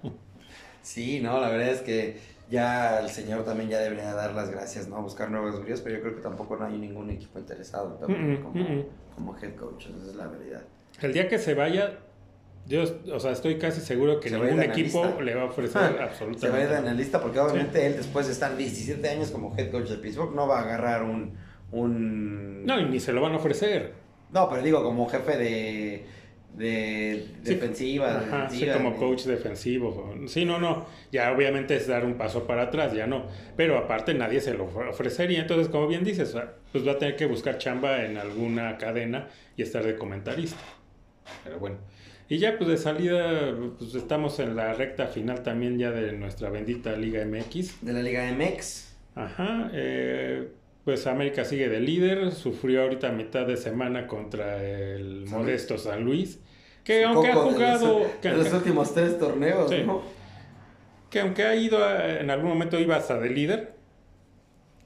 Sí, no, la verdad es que ya el señor también ya debería dar las gracias, ¿no? Buscar nuevos bríos, pero yo creo que tampoco no hay ningún equipo interesado como, como head coach, esa es la verdad. El día que se vaya, yo, o sea, estoy casi seguro que ningún equipo le va a ofrecer absolutamente. Se va a ir de analista porque obviamente él después de estar 17 años como head coach de Pittsburgh no va a agarrar un, un... No, y ni se lo van a ofrecer. No, pero digo como jefe de, de defensiva. Ajá, sí, como coach defensivo. Sí, no, no. Ya obviamente es dar un paso para atrás, ya no. Pero aparte nadie se lo ofrecería. Entonces, como bien dices, pues va a tener que buscar chamba en alguna cadena y estar de comentarista. Pero bueno. Y ya pues de salida, pues estamos en la recta final también ya de nuestra bendita Liga MX. De la Liga MX. Ajá. Eh, pues América sigue de líder, sufrió ahorita mitad de semana contra el modesto San Luis, que aunque ha jugado... En los, últimos tres torneos, ¿no? Que aunque ha ido, en algún momento iba hasta de líder,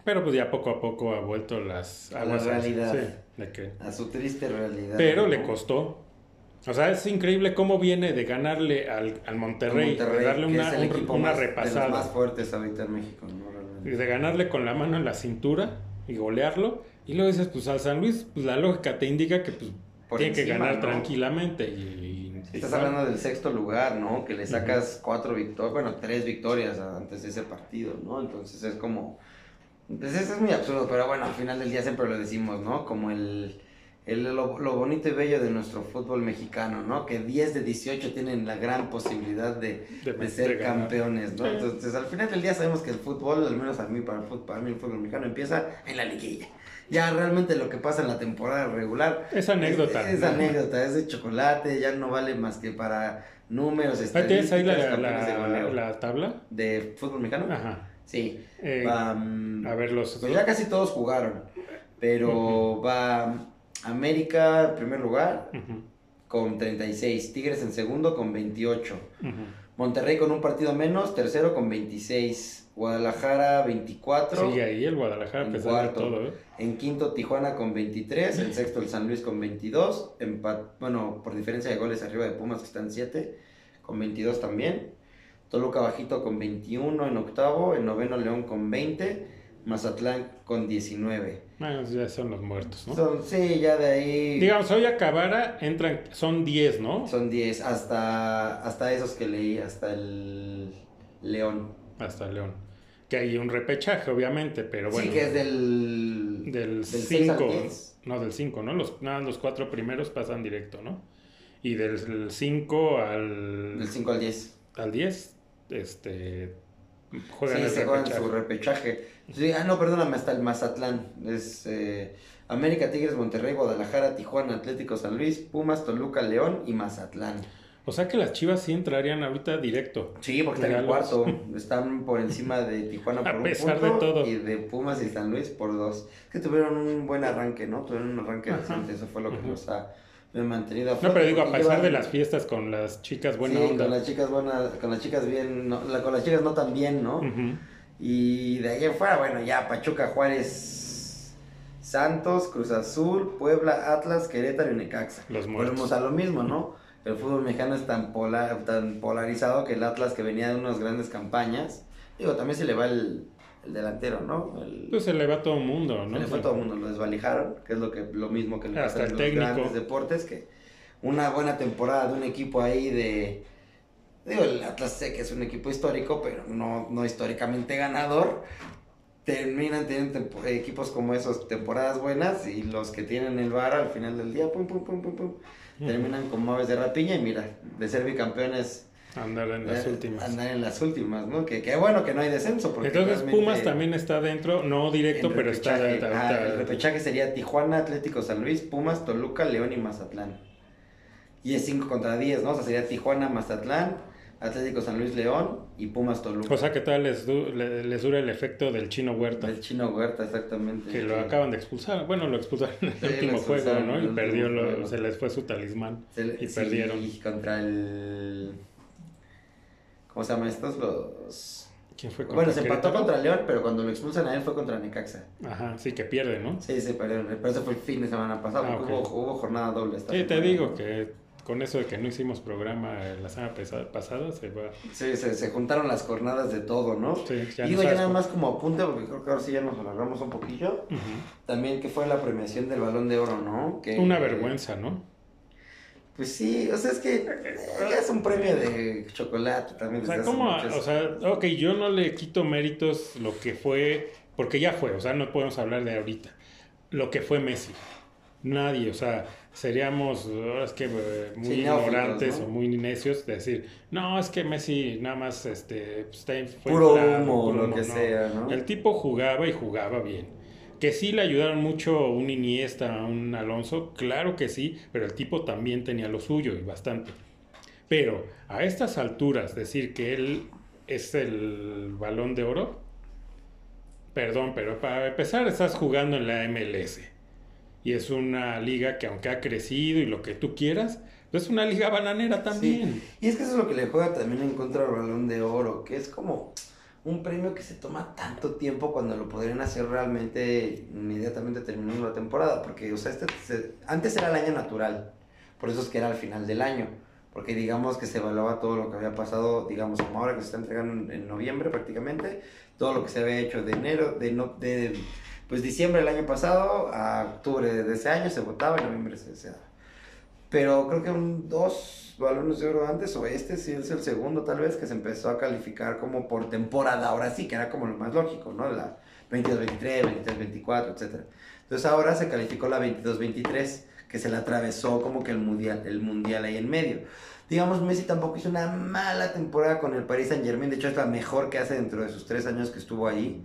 pero pues ya poco a poco ha vuelto las... A la realidad. A su triste realidad. Pero le costó, o sea, es increíble cómo viene de ganarle al, al Monterrey, de darle una, una repasada. De los más fuertes ahorita en México, ¿no? Y de ganarle con la mano en la cintura y golearlo. Y luego dices, pues al San Luis, pues la lógica te indica que pues, tiene que ganar tranquilamente. Y, Estás hablando del sexto lugar, ¿no? Que le sacas cuatro victorias, bueno, tres victorias antes de ese partido, ¿no? Entonces es como... Pues eso es muy absurdo, pero bueno, al final del día siempre lo decimos, ¿no? Como el el, lo, bonito y bello de nuestro fútbol mexicano, ¿no? Que 10 de 18 tienen la gran posibilidad de, de, ser campeones, ¿no? Entonces, al final del día sabemos que el fútbol, al menos a mí, para el fútbol, para mí el fútbol mexicano empieza en la liguilla. Ya realmente lo que pasa en la temporada regular... Es anécdota. Es, anécdota, es de chocolate, ya no vale más que para números, estadísticas. ahí la, la, la, tabla? ¿De fútbol mexicano? Ajá. Sí. Eh, a ver los... Pues ya casi todos jugaron, pero va América, primer lugar, con 36. Tigres en segundo, con 28. Monterrey con un partido menos, tercero con 26. Guadalajara 24. Sí, ahí el Guadalajara en cuarto. todo. ¿eh? En quinto Tijuana con 23, en sexto el San Luis con 22, bueno, por diferencia de goles arriba de Pumas que están 7, con 22 también. Toluca bajito con 21 en octavo, en noveno León con 20 Mazatlán con 19. Bueno, ya son los muertos, ¿no? Son, sí, ya de ahí. Digamos, hoy acabara, entran, son 10, ¿no? Son 10, hasta, hasta esos que leí, hasta el León. Hasta el León. Que hay un repechaje, obviamente, pero bueno. Sí, que es del. Del 5. No, del 5, ¿no? Los, nada, los cuatro primeros pasan directo, ¿no? Y del 5 al. Del 5 al 10. Al 10, este Juegan sí, se juegan su repechaje. ah, no, perdóname, hasta el Mazatlán. Es eh, América, Tigres, Monterrey, Guadalajara, Tijuana, Atlético San Luis, Pumas, Toluca, León y Mazatlán. O sea que las Chivas sí entrarían ahorita directo. Sí, porque están en cuarto. Están por encima de Tijuana por A pesar un punto de todo. y de Pumas y San Luis por dos. Es que tuvieron un buen arranque, ¿no? Tuvieron un arranque decente. Eso fue lo que nos ha me he mantenido No, pero digo, a pesar de las fiestas con las chicas buena sí, con las chicas buenas, con las chicas bien, no, con las chicas no tan bien, ¿no? Y de ahí en fuera, bueno, ya Pachuca Juárez Santos, Cruz Azul, Puebla, Atlas, Querétaro y Necaxa. Los Volvemos a lo mismo, ¿no? El fútbol mexicano es tan, polar, tan polarizado que el Atlas que venía de unas grandes campañas, digo, también se le va el, delantero, ¿no? pues se le va a todo el mundo, ¿no? Se le va a todo el mundo, lo desvalijaron, que es lo, que, lo mismo que le pasa en los grandes deportes, que una buena temporada de un equipo ahí de... Digo, el Atlas sé que es un equipo histórico, pero no, no históricamente ganador. Terminan teniendo equipos como esos, temporadas buenas, y los que tienen el VAR al final del día, pum, pum, pum, pum, pum, terminan como aves de rapiña, y mira, de ser bicampeones Andar en las eh, últimas. Andar en las últimas, ¿no? Que, que bueno que no hay descenso. Porque Entonces Pumas también está dentro, no directo, pero está dentro. el repechaje sería Tijuana, Atlético San Luis, Pumas, Toluca, León y Mazatlán. Y es 5 contra 10, ¿no? O sea, sería Tijuana, Mazatlán, Atlético San Luis León y Pumas Toluca. O sea, ¿qué tal les, les dura el efecto del chino Huerta? Del chino Huerta, exactamente. Que lo acaban de expulsar. Bueno, lo expulsaron en el último juego, ¿no? Y perdió, se les fue su talismán. y perdieron. Y contra el. ¿Cómo se llaman estos? Los. ¿Quién fue Bueno, se empató contra León, pero cuando lo expulsan a él fue contra Necaxa. Ajá, sí, que pierde, ¿no? Sí, se perdieron. Pero eso fue el fin de semana pasado. Ah, hubo, hubo, jornada doble. Esta sí, te digo que con eso de que no hicimos programa la semana pasada, se va. Sí, se, juntaron las jornadas de todo, ¿no? Sí, ya Digo ya nada más como apunte, porque creo que ahora sí ya nos alargamos un poquillo. También que fue la premiación del balón de oro, ¿no? Que, Una vergüenza, ¿no? Pues sí, o sea, es que es un premio de chocolate también. O sea, ¿cómo? O sea, ok, yo no le quito méritos lo que fue, porque ya fue, o sea, no podemos hablar de ahorita. Lo que fue Messi. Nadie, o sea, seríamos, es que eh, muy ignorantes o muy necios de decir, no, es que Messi nada más este, pues, está puro humo, lo que sea, ¿no? El tipo jugaba y jugaba bien. Que sí le ayudaron mucho un Iniesta, un Alonso, claro que sí, pero el tipo también tenía lo suyo y bastante. Pero a estas alturas, decir que él es el balón de oro, perdón, pero para empezar estás jugando en la MLS y es una liga que aunque ha crecido y lo que tú quieras, es una liga bananera también. Y es que eso es lo que le juega también en contra del balón de oro, que es como un premio que se toma tanto tiempo cuando lo podrían hacer realmente inmediatamente terminando la temporada, porque o sea, este antes era el año natural, por eso es que era al final del año, porque digamos que se evaluaba todo lo que había pasado, digamos como ahora que se está entregando en, noviembre prácticamente, todo lo que se había hecho de enero, de, no, de pues diciembre del año pasado a octubre de ese año se votaba y noviembre se, se Pero creo que un, dos balones de oro antes, o este sí es el segundo tal vez, que se empezó a calificar como por temporada, ahora sí, que era como lo más lógico, ¿no? La 22-23, 23-24, etc. Entonces ahora se calificó la 22-23, que se la atravesó como que el mundial, el mundial ahí en medio. Digamos, Messi tampoco hizo una mala temporada con el Paris Saint Germain, de hecho es la mejor que hace dentro de sus tres años que estuvo ahí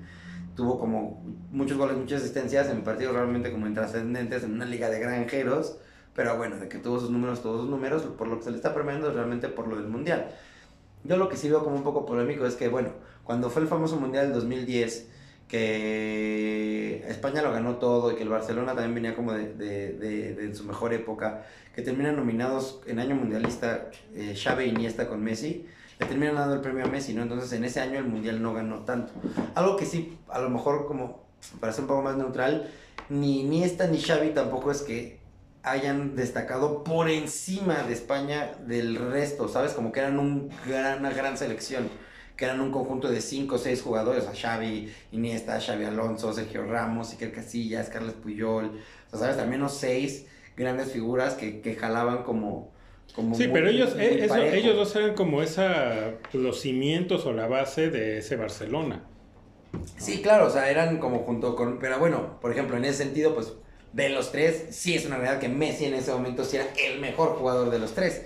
tuvo como muchos goles, muchas asistencias en partidos realmente como intrascendentes en una liga de granjeros, pero bueno, de que tuvo sus números, todos sus números, por lo que se le está premiando es realmente por lo del Mundial. Yo lo que sí veo como un poco polémico es que, bueno, cuando fue el famoso Mundial del 2010, que España lo ganó todo y que el Barcelona también venía como de, de, de, su mejor época, que terminan nominados en año mundialista eh, Xavi e Iniesta con Messi, le terminan dando el premio a Messi, ¿no? Entonces en ese año el Mundial no ganó tanto. Algo que sí, a lo mejor como para ser un poco más neutral, ni Iniesta ni Xavi tampoco es que hayan destacado por encima de España del resto, ¿sabes? Como que eran un gran, una gran selección, que eran un conjunto de 5 o 6 jugadores, a Xavi, Iniesta, Xavi Alonso, Sergio Ramos, Iker Casillas, Carles Puyol, o sea, ¿sabes? También los 6 grandes figuras que, que jalaban como sí, pero ellos, eh, ellos dos eran como esa, los cimientos o la base de ese Barcelona. Sí, claro, o sea, eran como junto con, pero bueno, por ejemplo, en ese sentido, pues de los tres, sí es una realidad que Messi en ese momento sí era el mejor jugador de los tres.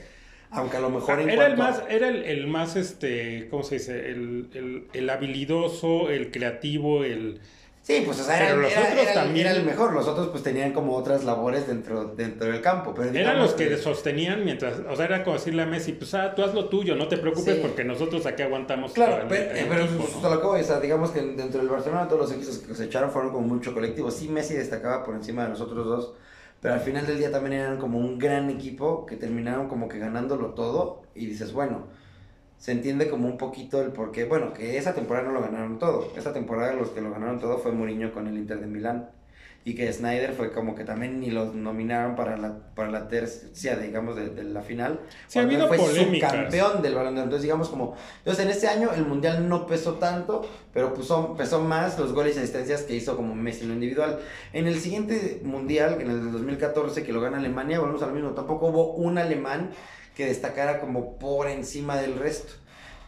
Aunque a lo mejor en era el más, era el, más este, ¿cómo se dice? El, el habilidoso, el creativo, el Sí, pues o sea, era, los otros también... era, el mejor. Los otros pues tenían como otras labores dentro, dentro del campo. Pero eran los que, sostenían mientras, o sea, era como decirle a Messi, pues ah, tú haz lo tuyo, no te preocupes porque nosotros aquí aguantamos. Claro, pero, eh, pero lo que voy, o sea, digamos que dentro del Barcelona todos los equipos que se echaron fueron como mucho colectivo. Sí, Messi destacaba por encima de los otros dos, pero al final del día también eran como un gran equipo que terminaron como que ganándolo todo y dices, bueno se entiende como un poquito el porqué. Bueno, que esa temporada no lo ganaron todo. Esa temporada los que lo ganaron todo fue Mourinho con el Inter de Milán. y que Snyder fue como que también ni los nominaron para la, para la tercia, digamos, de, la final. Sí, ha habido fue polémicas. subcampeón del Balón de. Entonces, digamos como... Entonces, en este año el Mundial no pesó tanto, pero puso, pesó más los goles y asistencias que hizo como Messi en lo individual. En el siguiente Mundial, en el 2014, que lo gana Alemania, volvemos al mismo. Tampoco hubo un alemán que destacara como por encima del resto.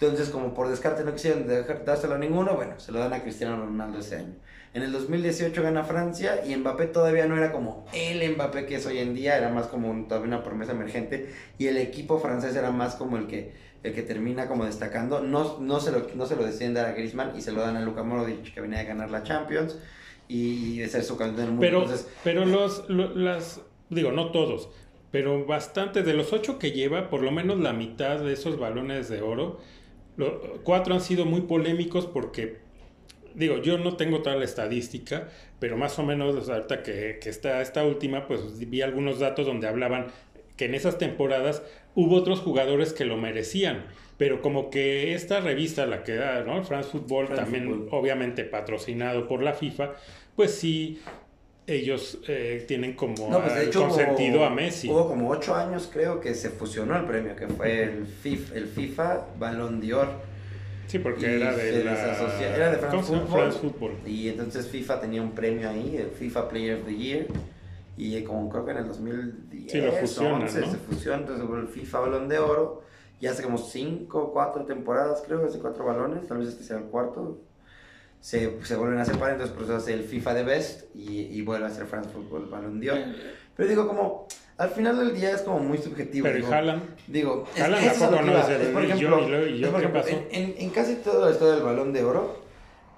Entonces, como por descarte no quisieron dárselo a ninguno, bueno, se lo dan a Cristiano Ronaldo ese año. En el 2018 gana Francia y Mbappé todavía no era como el Mbappé que es hoy en día, era más como todavía una promesa emergente y el equipo francés era más como el que, el que termina como destacando. No, no, se lo, no se lo deciden dar a Griezmann y se lo dan a Luka Modric que venía de ganar la Champions y de ser su campeón del mundo. Pero, pero los, las, digo, no todos, pero bastantes de los ocho que lleva, por lo menos la mitad de esos balones de oro, cuatro han sido muy polémicos porque, digo, yo no tengo toda la estadística, pero más o menos ahorita que, que está esta última, pues vi algunos datos donde hablaban que en esas temporadas hubo otros jugadores que lo merecían. Pero como que esta revista, la que da, ¿no? France Football, también obviamente patrocinado por la FIFA, pues sí ellos eh, tienen como no, pues consentido a Messi. Hubo como ocho años creo que se fusionó el premio, que fue el FIFA, el FIFA Balón de Oro. Sí, porque era de, la... era de France Football, Y entonces FIFA tenía un premio ahí, el FIFA Player of the Year. Y como creo que en el 2010 sí, lo fusionan, se fusionó, entonces el FIFA Balón de Oro. Y hace como cinco, cuatro temporadas, creo, hace cuatro balones, tal vez este sea el cuarto, se, se, vuelven a separar, entonces por eso hace el FIFA de Best y, y vuelve a hacer France Football Ballon d'Or. Pero digo, como al final del día es como muy subjetivo. Pero digo, Haaland. Digo, Haaland es, tampoco no es el por ejemplo, y yo, ¿qué pasó? En, en, casi toda la historia del Balón de Oro,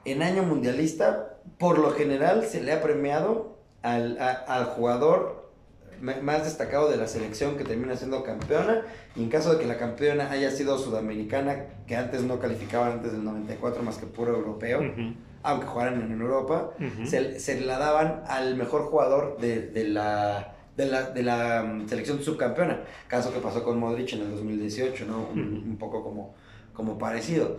en año mundialista, por lo general se le ha premiado al, al jugador más destacado de la selección que termina siendo campeona. Y en caso de que la campeona haya sido sudamericana, que antes no calificaban antes del 94 más que puro europeo, aunque jugaran en Europa, se, se, la daban al mejor jugador de, de la... De la, de la mm, selección subcampeona, caso que pasó con Modric en el 2018, ¿no? Un, un poco como, como parecido.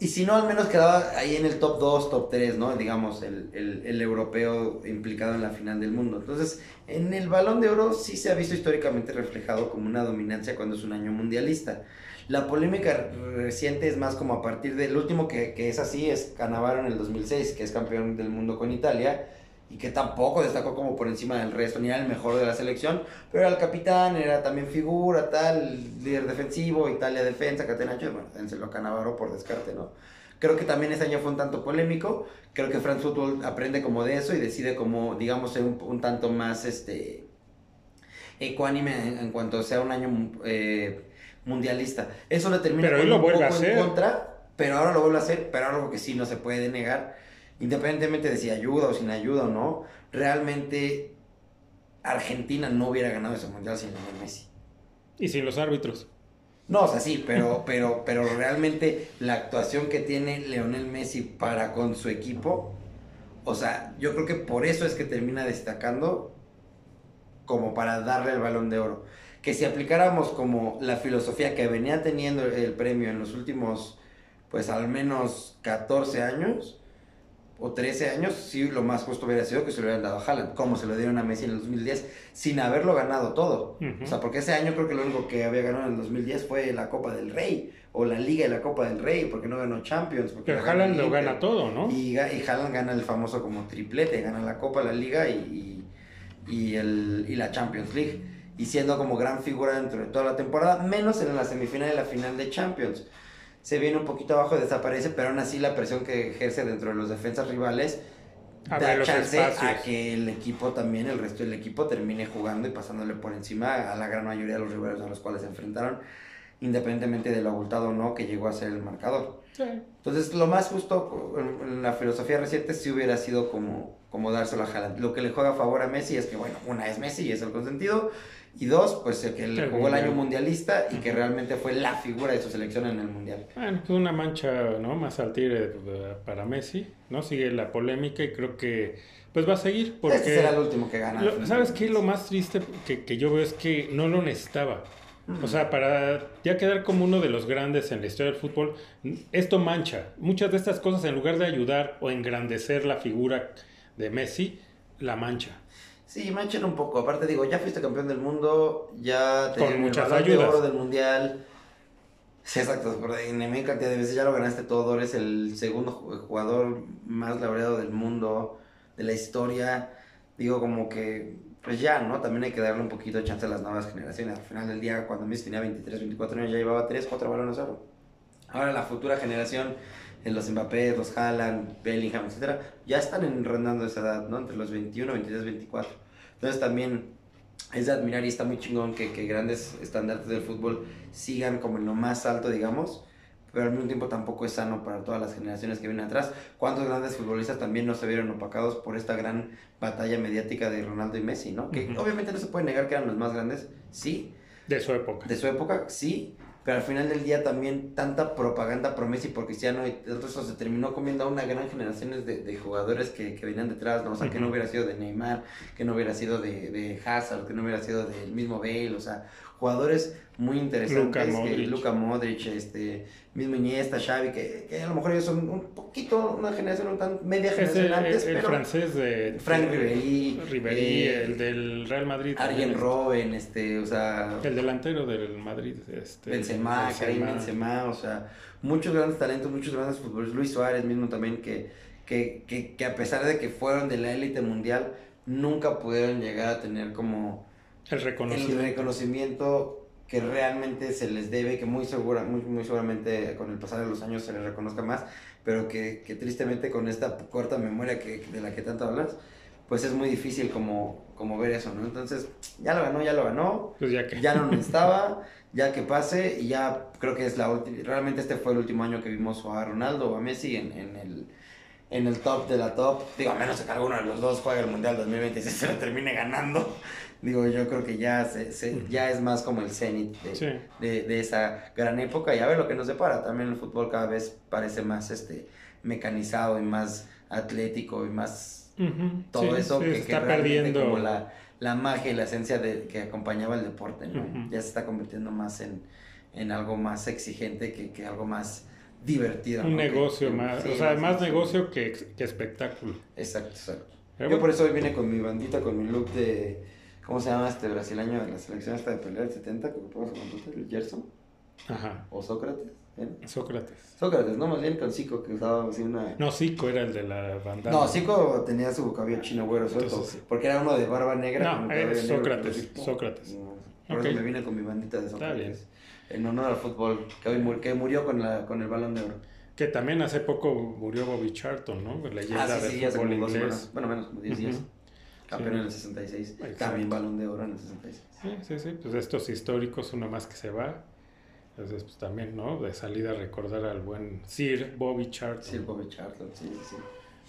Y si no, al menos quedaba ahí en el top 2, top 3, ¿no? Digamos, el, el, el, europeo implicado en la final del mundo. Entonces, en el balón de oro sí se ha visto históricamente reflejado como una dominancia cuando es un año mundialista. La polémica reciente es más como a partir del último que, que es así, es Cannavaro en el 2006, que es campeón del mundo con Italia y que tampoco destacó como por encima del resto, ni era el mejor de la selección, pero era el capitán, era también figura, tal, líder defensivo, Italia defensa, Catenaccio, bueno, dénselo a Canavaro por descarte, ¿no? Creo que también ese año fue un tanto polémico, creo que France Football aprende como de eso y decide como, digamos, ser un, tanto más, este, ecuánime en, cuanto sea un año eh, mundialista. Eso le termina pero lo vuelve a hacer. en contra, pero ahora lo vuelve a hacer, pero algo que sí no se puede negar independientemente de si ayuda o sin ayuda o no, realmente Argentina no hubiera ganado ese mundial sin Lionel Messi. Y sin los árbitros. No, o sea, sí, pero, pero, pero realmente la actuación que tiene Leonel Messi para con su equipo, o sea, yo creo que por eso es que termina destacando como para darle el balón de oro. Que si aplicáramos como la filosofía que venía teniendo el premio en los últimos, pues al menos 14 años, o 13 años, sí, lo más justo hubiera sido que se lo hubieran dado a Haaland, como se lo dieron a Messi en el 2010, sin haberlo ganado todo. O sea, porque ese año creo que lo único que había ganado en el 2010 fue la Copa del Rey, o la Liga y la Copa del Rey, porque no ganó Champions. Porque Pero Haaland lo gana todo, ¿no? Y, y Haaland gana el famoso como triplete, gana la Copa, la Liga y, y, el, y la Champions League. Y siendo como gran figura dentro de toda la temporada, menos en la semifinal y la final de Champions se viene un poquito abajo, desaparece, pero aún así la presión que ejerce dentro de los defensas rivales da chance a que el equipo también, el resto del equipo, termine jugando y pasándole por encima a la gran mayoría de los rivales a los cuales se enfrentaron, independientemente de lo abultado o no que llegó a ser el marcador. Entonces, lo más justo en la filosofía reciente sí hubiera sido como, como dárselo a Haaland. Lo que le juega a favor a Messi es que, bueno, una es Messi y es el consentido, y dos, pues el que le jugó el año mundialista y que realmente fue la figura de su selección en el mundial. Bueno, pues una mancha ¿no? más al tigre eh, para Messi, ¿no? Sigue la polémica y creo que pues va a seguir porque... Este será el último que gana. ¿Sabes qué? Lo más triste que, que, yo veo es que no lo necesitaba. O sea, para ya quedar como uno de los grandes en la historia del fútbol, esto mancha. Muchas de estas cosas, en lugar de ayudar o engrandecer la figura de Messi, la mancha. Sí, manchan un poco. Aparte digo, ya fuiste campeón del mundo, ya te Con muchas el ayudas. de oro del mundial. Sí, exacto. En mi cantidad de veces ya lo ganaste todo. Eres el segundo jugador más laureado del mundo, de la historia. Digo, como que, pues ya, ¿no? También hay que darle un poquito de chance a las nuevas generaciones. Al final del día, cuando Messi tenía 23, 24 años, ya llevaba 3, 4 balones de oro. Ahora la futura generación, los Mbappé, los Haaland, Bellingham, etcétera, ya están rondando esa edad, ¿no? Entre los 21, 23, 24. Entonces también es de admirar y está muy chingón que, que grandes estandartes del fútbol sigan como en lo más alto, digamos, pero al mismo tiempo tampoco es sano para todas las generaciones que vienen atrás. ¿Cuántos grandes futbolistas también no se vieron opacados por esta gran batalla mediática de Ronaldo y Messi, ¿no? Que obviamente no se puede negar que eran los más grandes, sí. De su época. De su época, sí, pero al final del día también tanta propaganda por Messi, por Cristiano y todo eso se terminó comiendo a una gran generación de, de jugadores que, que, venían detrás, ¿no? O sea, que no hubiera sido de Neymar, que no hubiera sido de, de Hazard, que no hubiera sido del mismo Bale, o sea, jugadores muy interesantes. Luka Modric. Luka Modric, este, mismo Iniesta, Xavi, que, que, a lo mejor ellos son un poquito una generación, un tan media generación antes, el, pero francés de Frank Ribéry, Ribéry eh, el del Real Madrid, Arjen Robben, este, o sea, el delantero del Madrid, este, Benzema, Karim Benzema, o sea, muchos grandes talentos, muchos grandes futbolistas, Luis Suárez mismo también que, que, que, que a pesar de que fueron de la élite mundial, nunca pudieron llegar a tener como el reconocimiento, el reconocimiento. que realmente se les debe, que muy, segura, muy, muy seguramente con el pasar de los años se les reconozca más, pero que, que tristemente con esta corta memoria que, de la que tanto hablas, pues es muy difícil como, como ver eso, ¿no? Entonces, ya lo ganó, ya lo ganó, pues ya, que... ya no necesitaba, ya que pase, y ya creo que es la última, realmente este fue el último año que vimos a Ronaldo o a Messi en, en el en el top de la top, digo, a menos que alguno de los dos juegue el Mundial 2026 se lo termine ganando, digo, yo creo que ya, se, ya es más como el cenit de, de, esa gran época y a ver lo que nos depara. También el fútbol cada vez parece más este mecanizado y más atlético y más todo eso que, está perdiendo como la, la, magia y la esencia de, que acompañaba el deporte, ¿no? Ya se está convirtiendo más en, en algo más exigente que, que algo más divertido. Un negocio más, o sea, más, negocio que, que, espectáculo. Exacto, exacto. Yo por eso hoy vine con mi bandita, con mi look de ¿Cómo se llama este brasileño de la selección esta de pelear el 70? que puedo el Gerson. Ajá. ¿O Sócrates? Sócrates. Sócrates, no, más bien con Zico que usaba así una. No, Zico era el de la bandana. No, Zico tenía su cabello chino güero suelto. Porque era uno de barba negra. No, es Sócrates. Sócrates. por eso me vine con mi bandita de Sócrates. Está bien. En honor al fútbol, que, hoy que murió con, la, con el balón de oro. Que también hace poco murió Bobby Charlton, ¿no? Leyenda ah, sí, sí, fútbol inglés. Bueno, menos como 10 días. Campeón en el 66. También balón de oro en el 66. Sí, sí, sí. Pues estos históricos, uno más que se va. Entonces, pues también, ¿no? De salida recordar al buen Sir Bobby Charlton. Sir Bobby Charlton, sí, sí.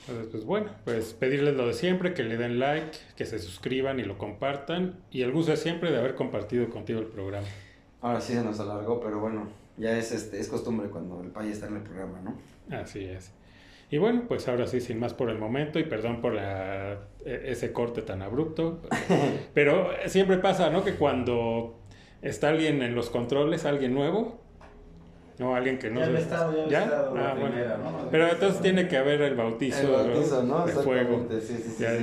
Entonces, pues bueno, pues pedirles lo de siempre, que le den like, que se suscriban y lo compartan. Y el gusto de siempre de haber compartido contigo el programa. Ahora sí se nos alargó, pero bueno, ya es, este, es costumbre cuando el país está en el programa, ¿no? Así es. Y bueno, pues ahora sí, sin más por el momento, y perdón por e, ese corte tan abrupto, pero siempre pasa, ¿no? Que cuando está alguien en los controles, alguien nuevo, no, alguien que no... Ya, estado, ya, Estado ah, bueno. ¿no? Pero entonces tiene que haber el bautizo, el bautizo ¿no? de fuego. Sí, sí, sí, ya,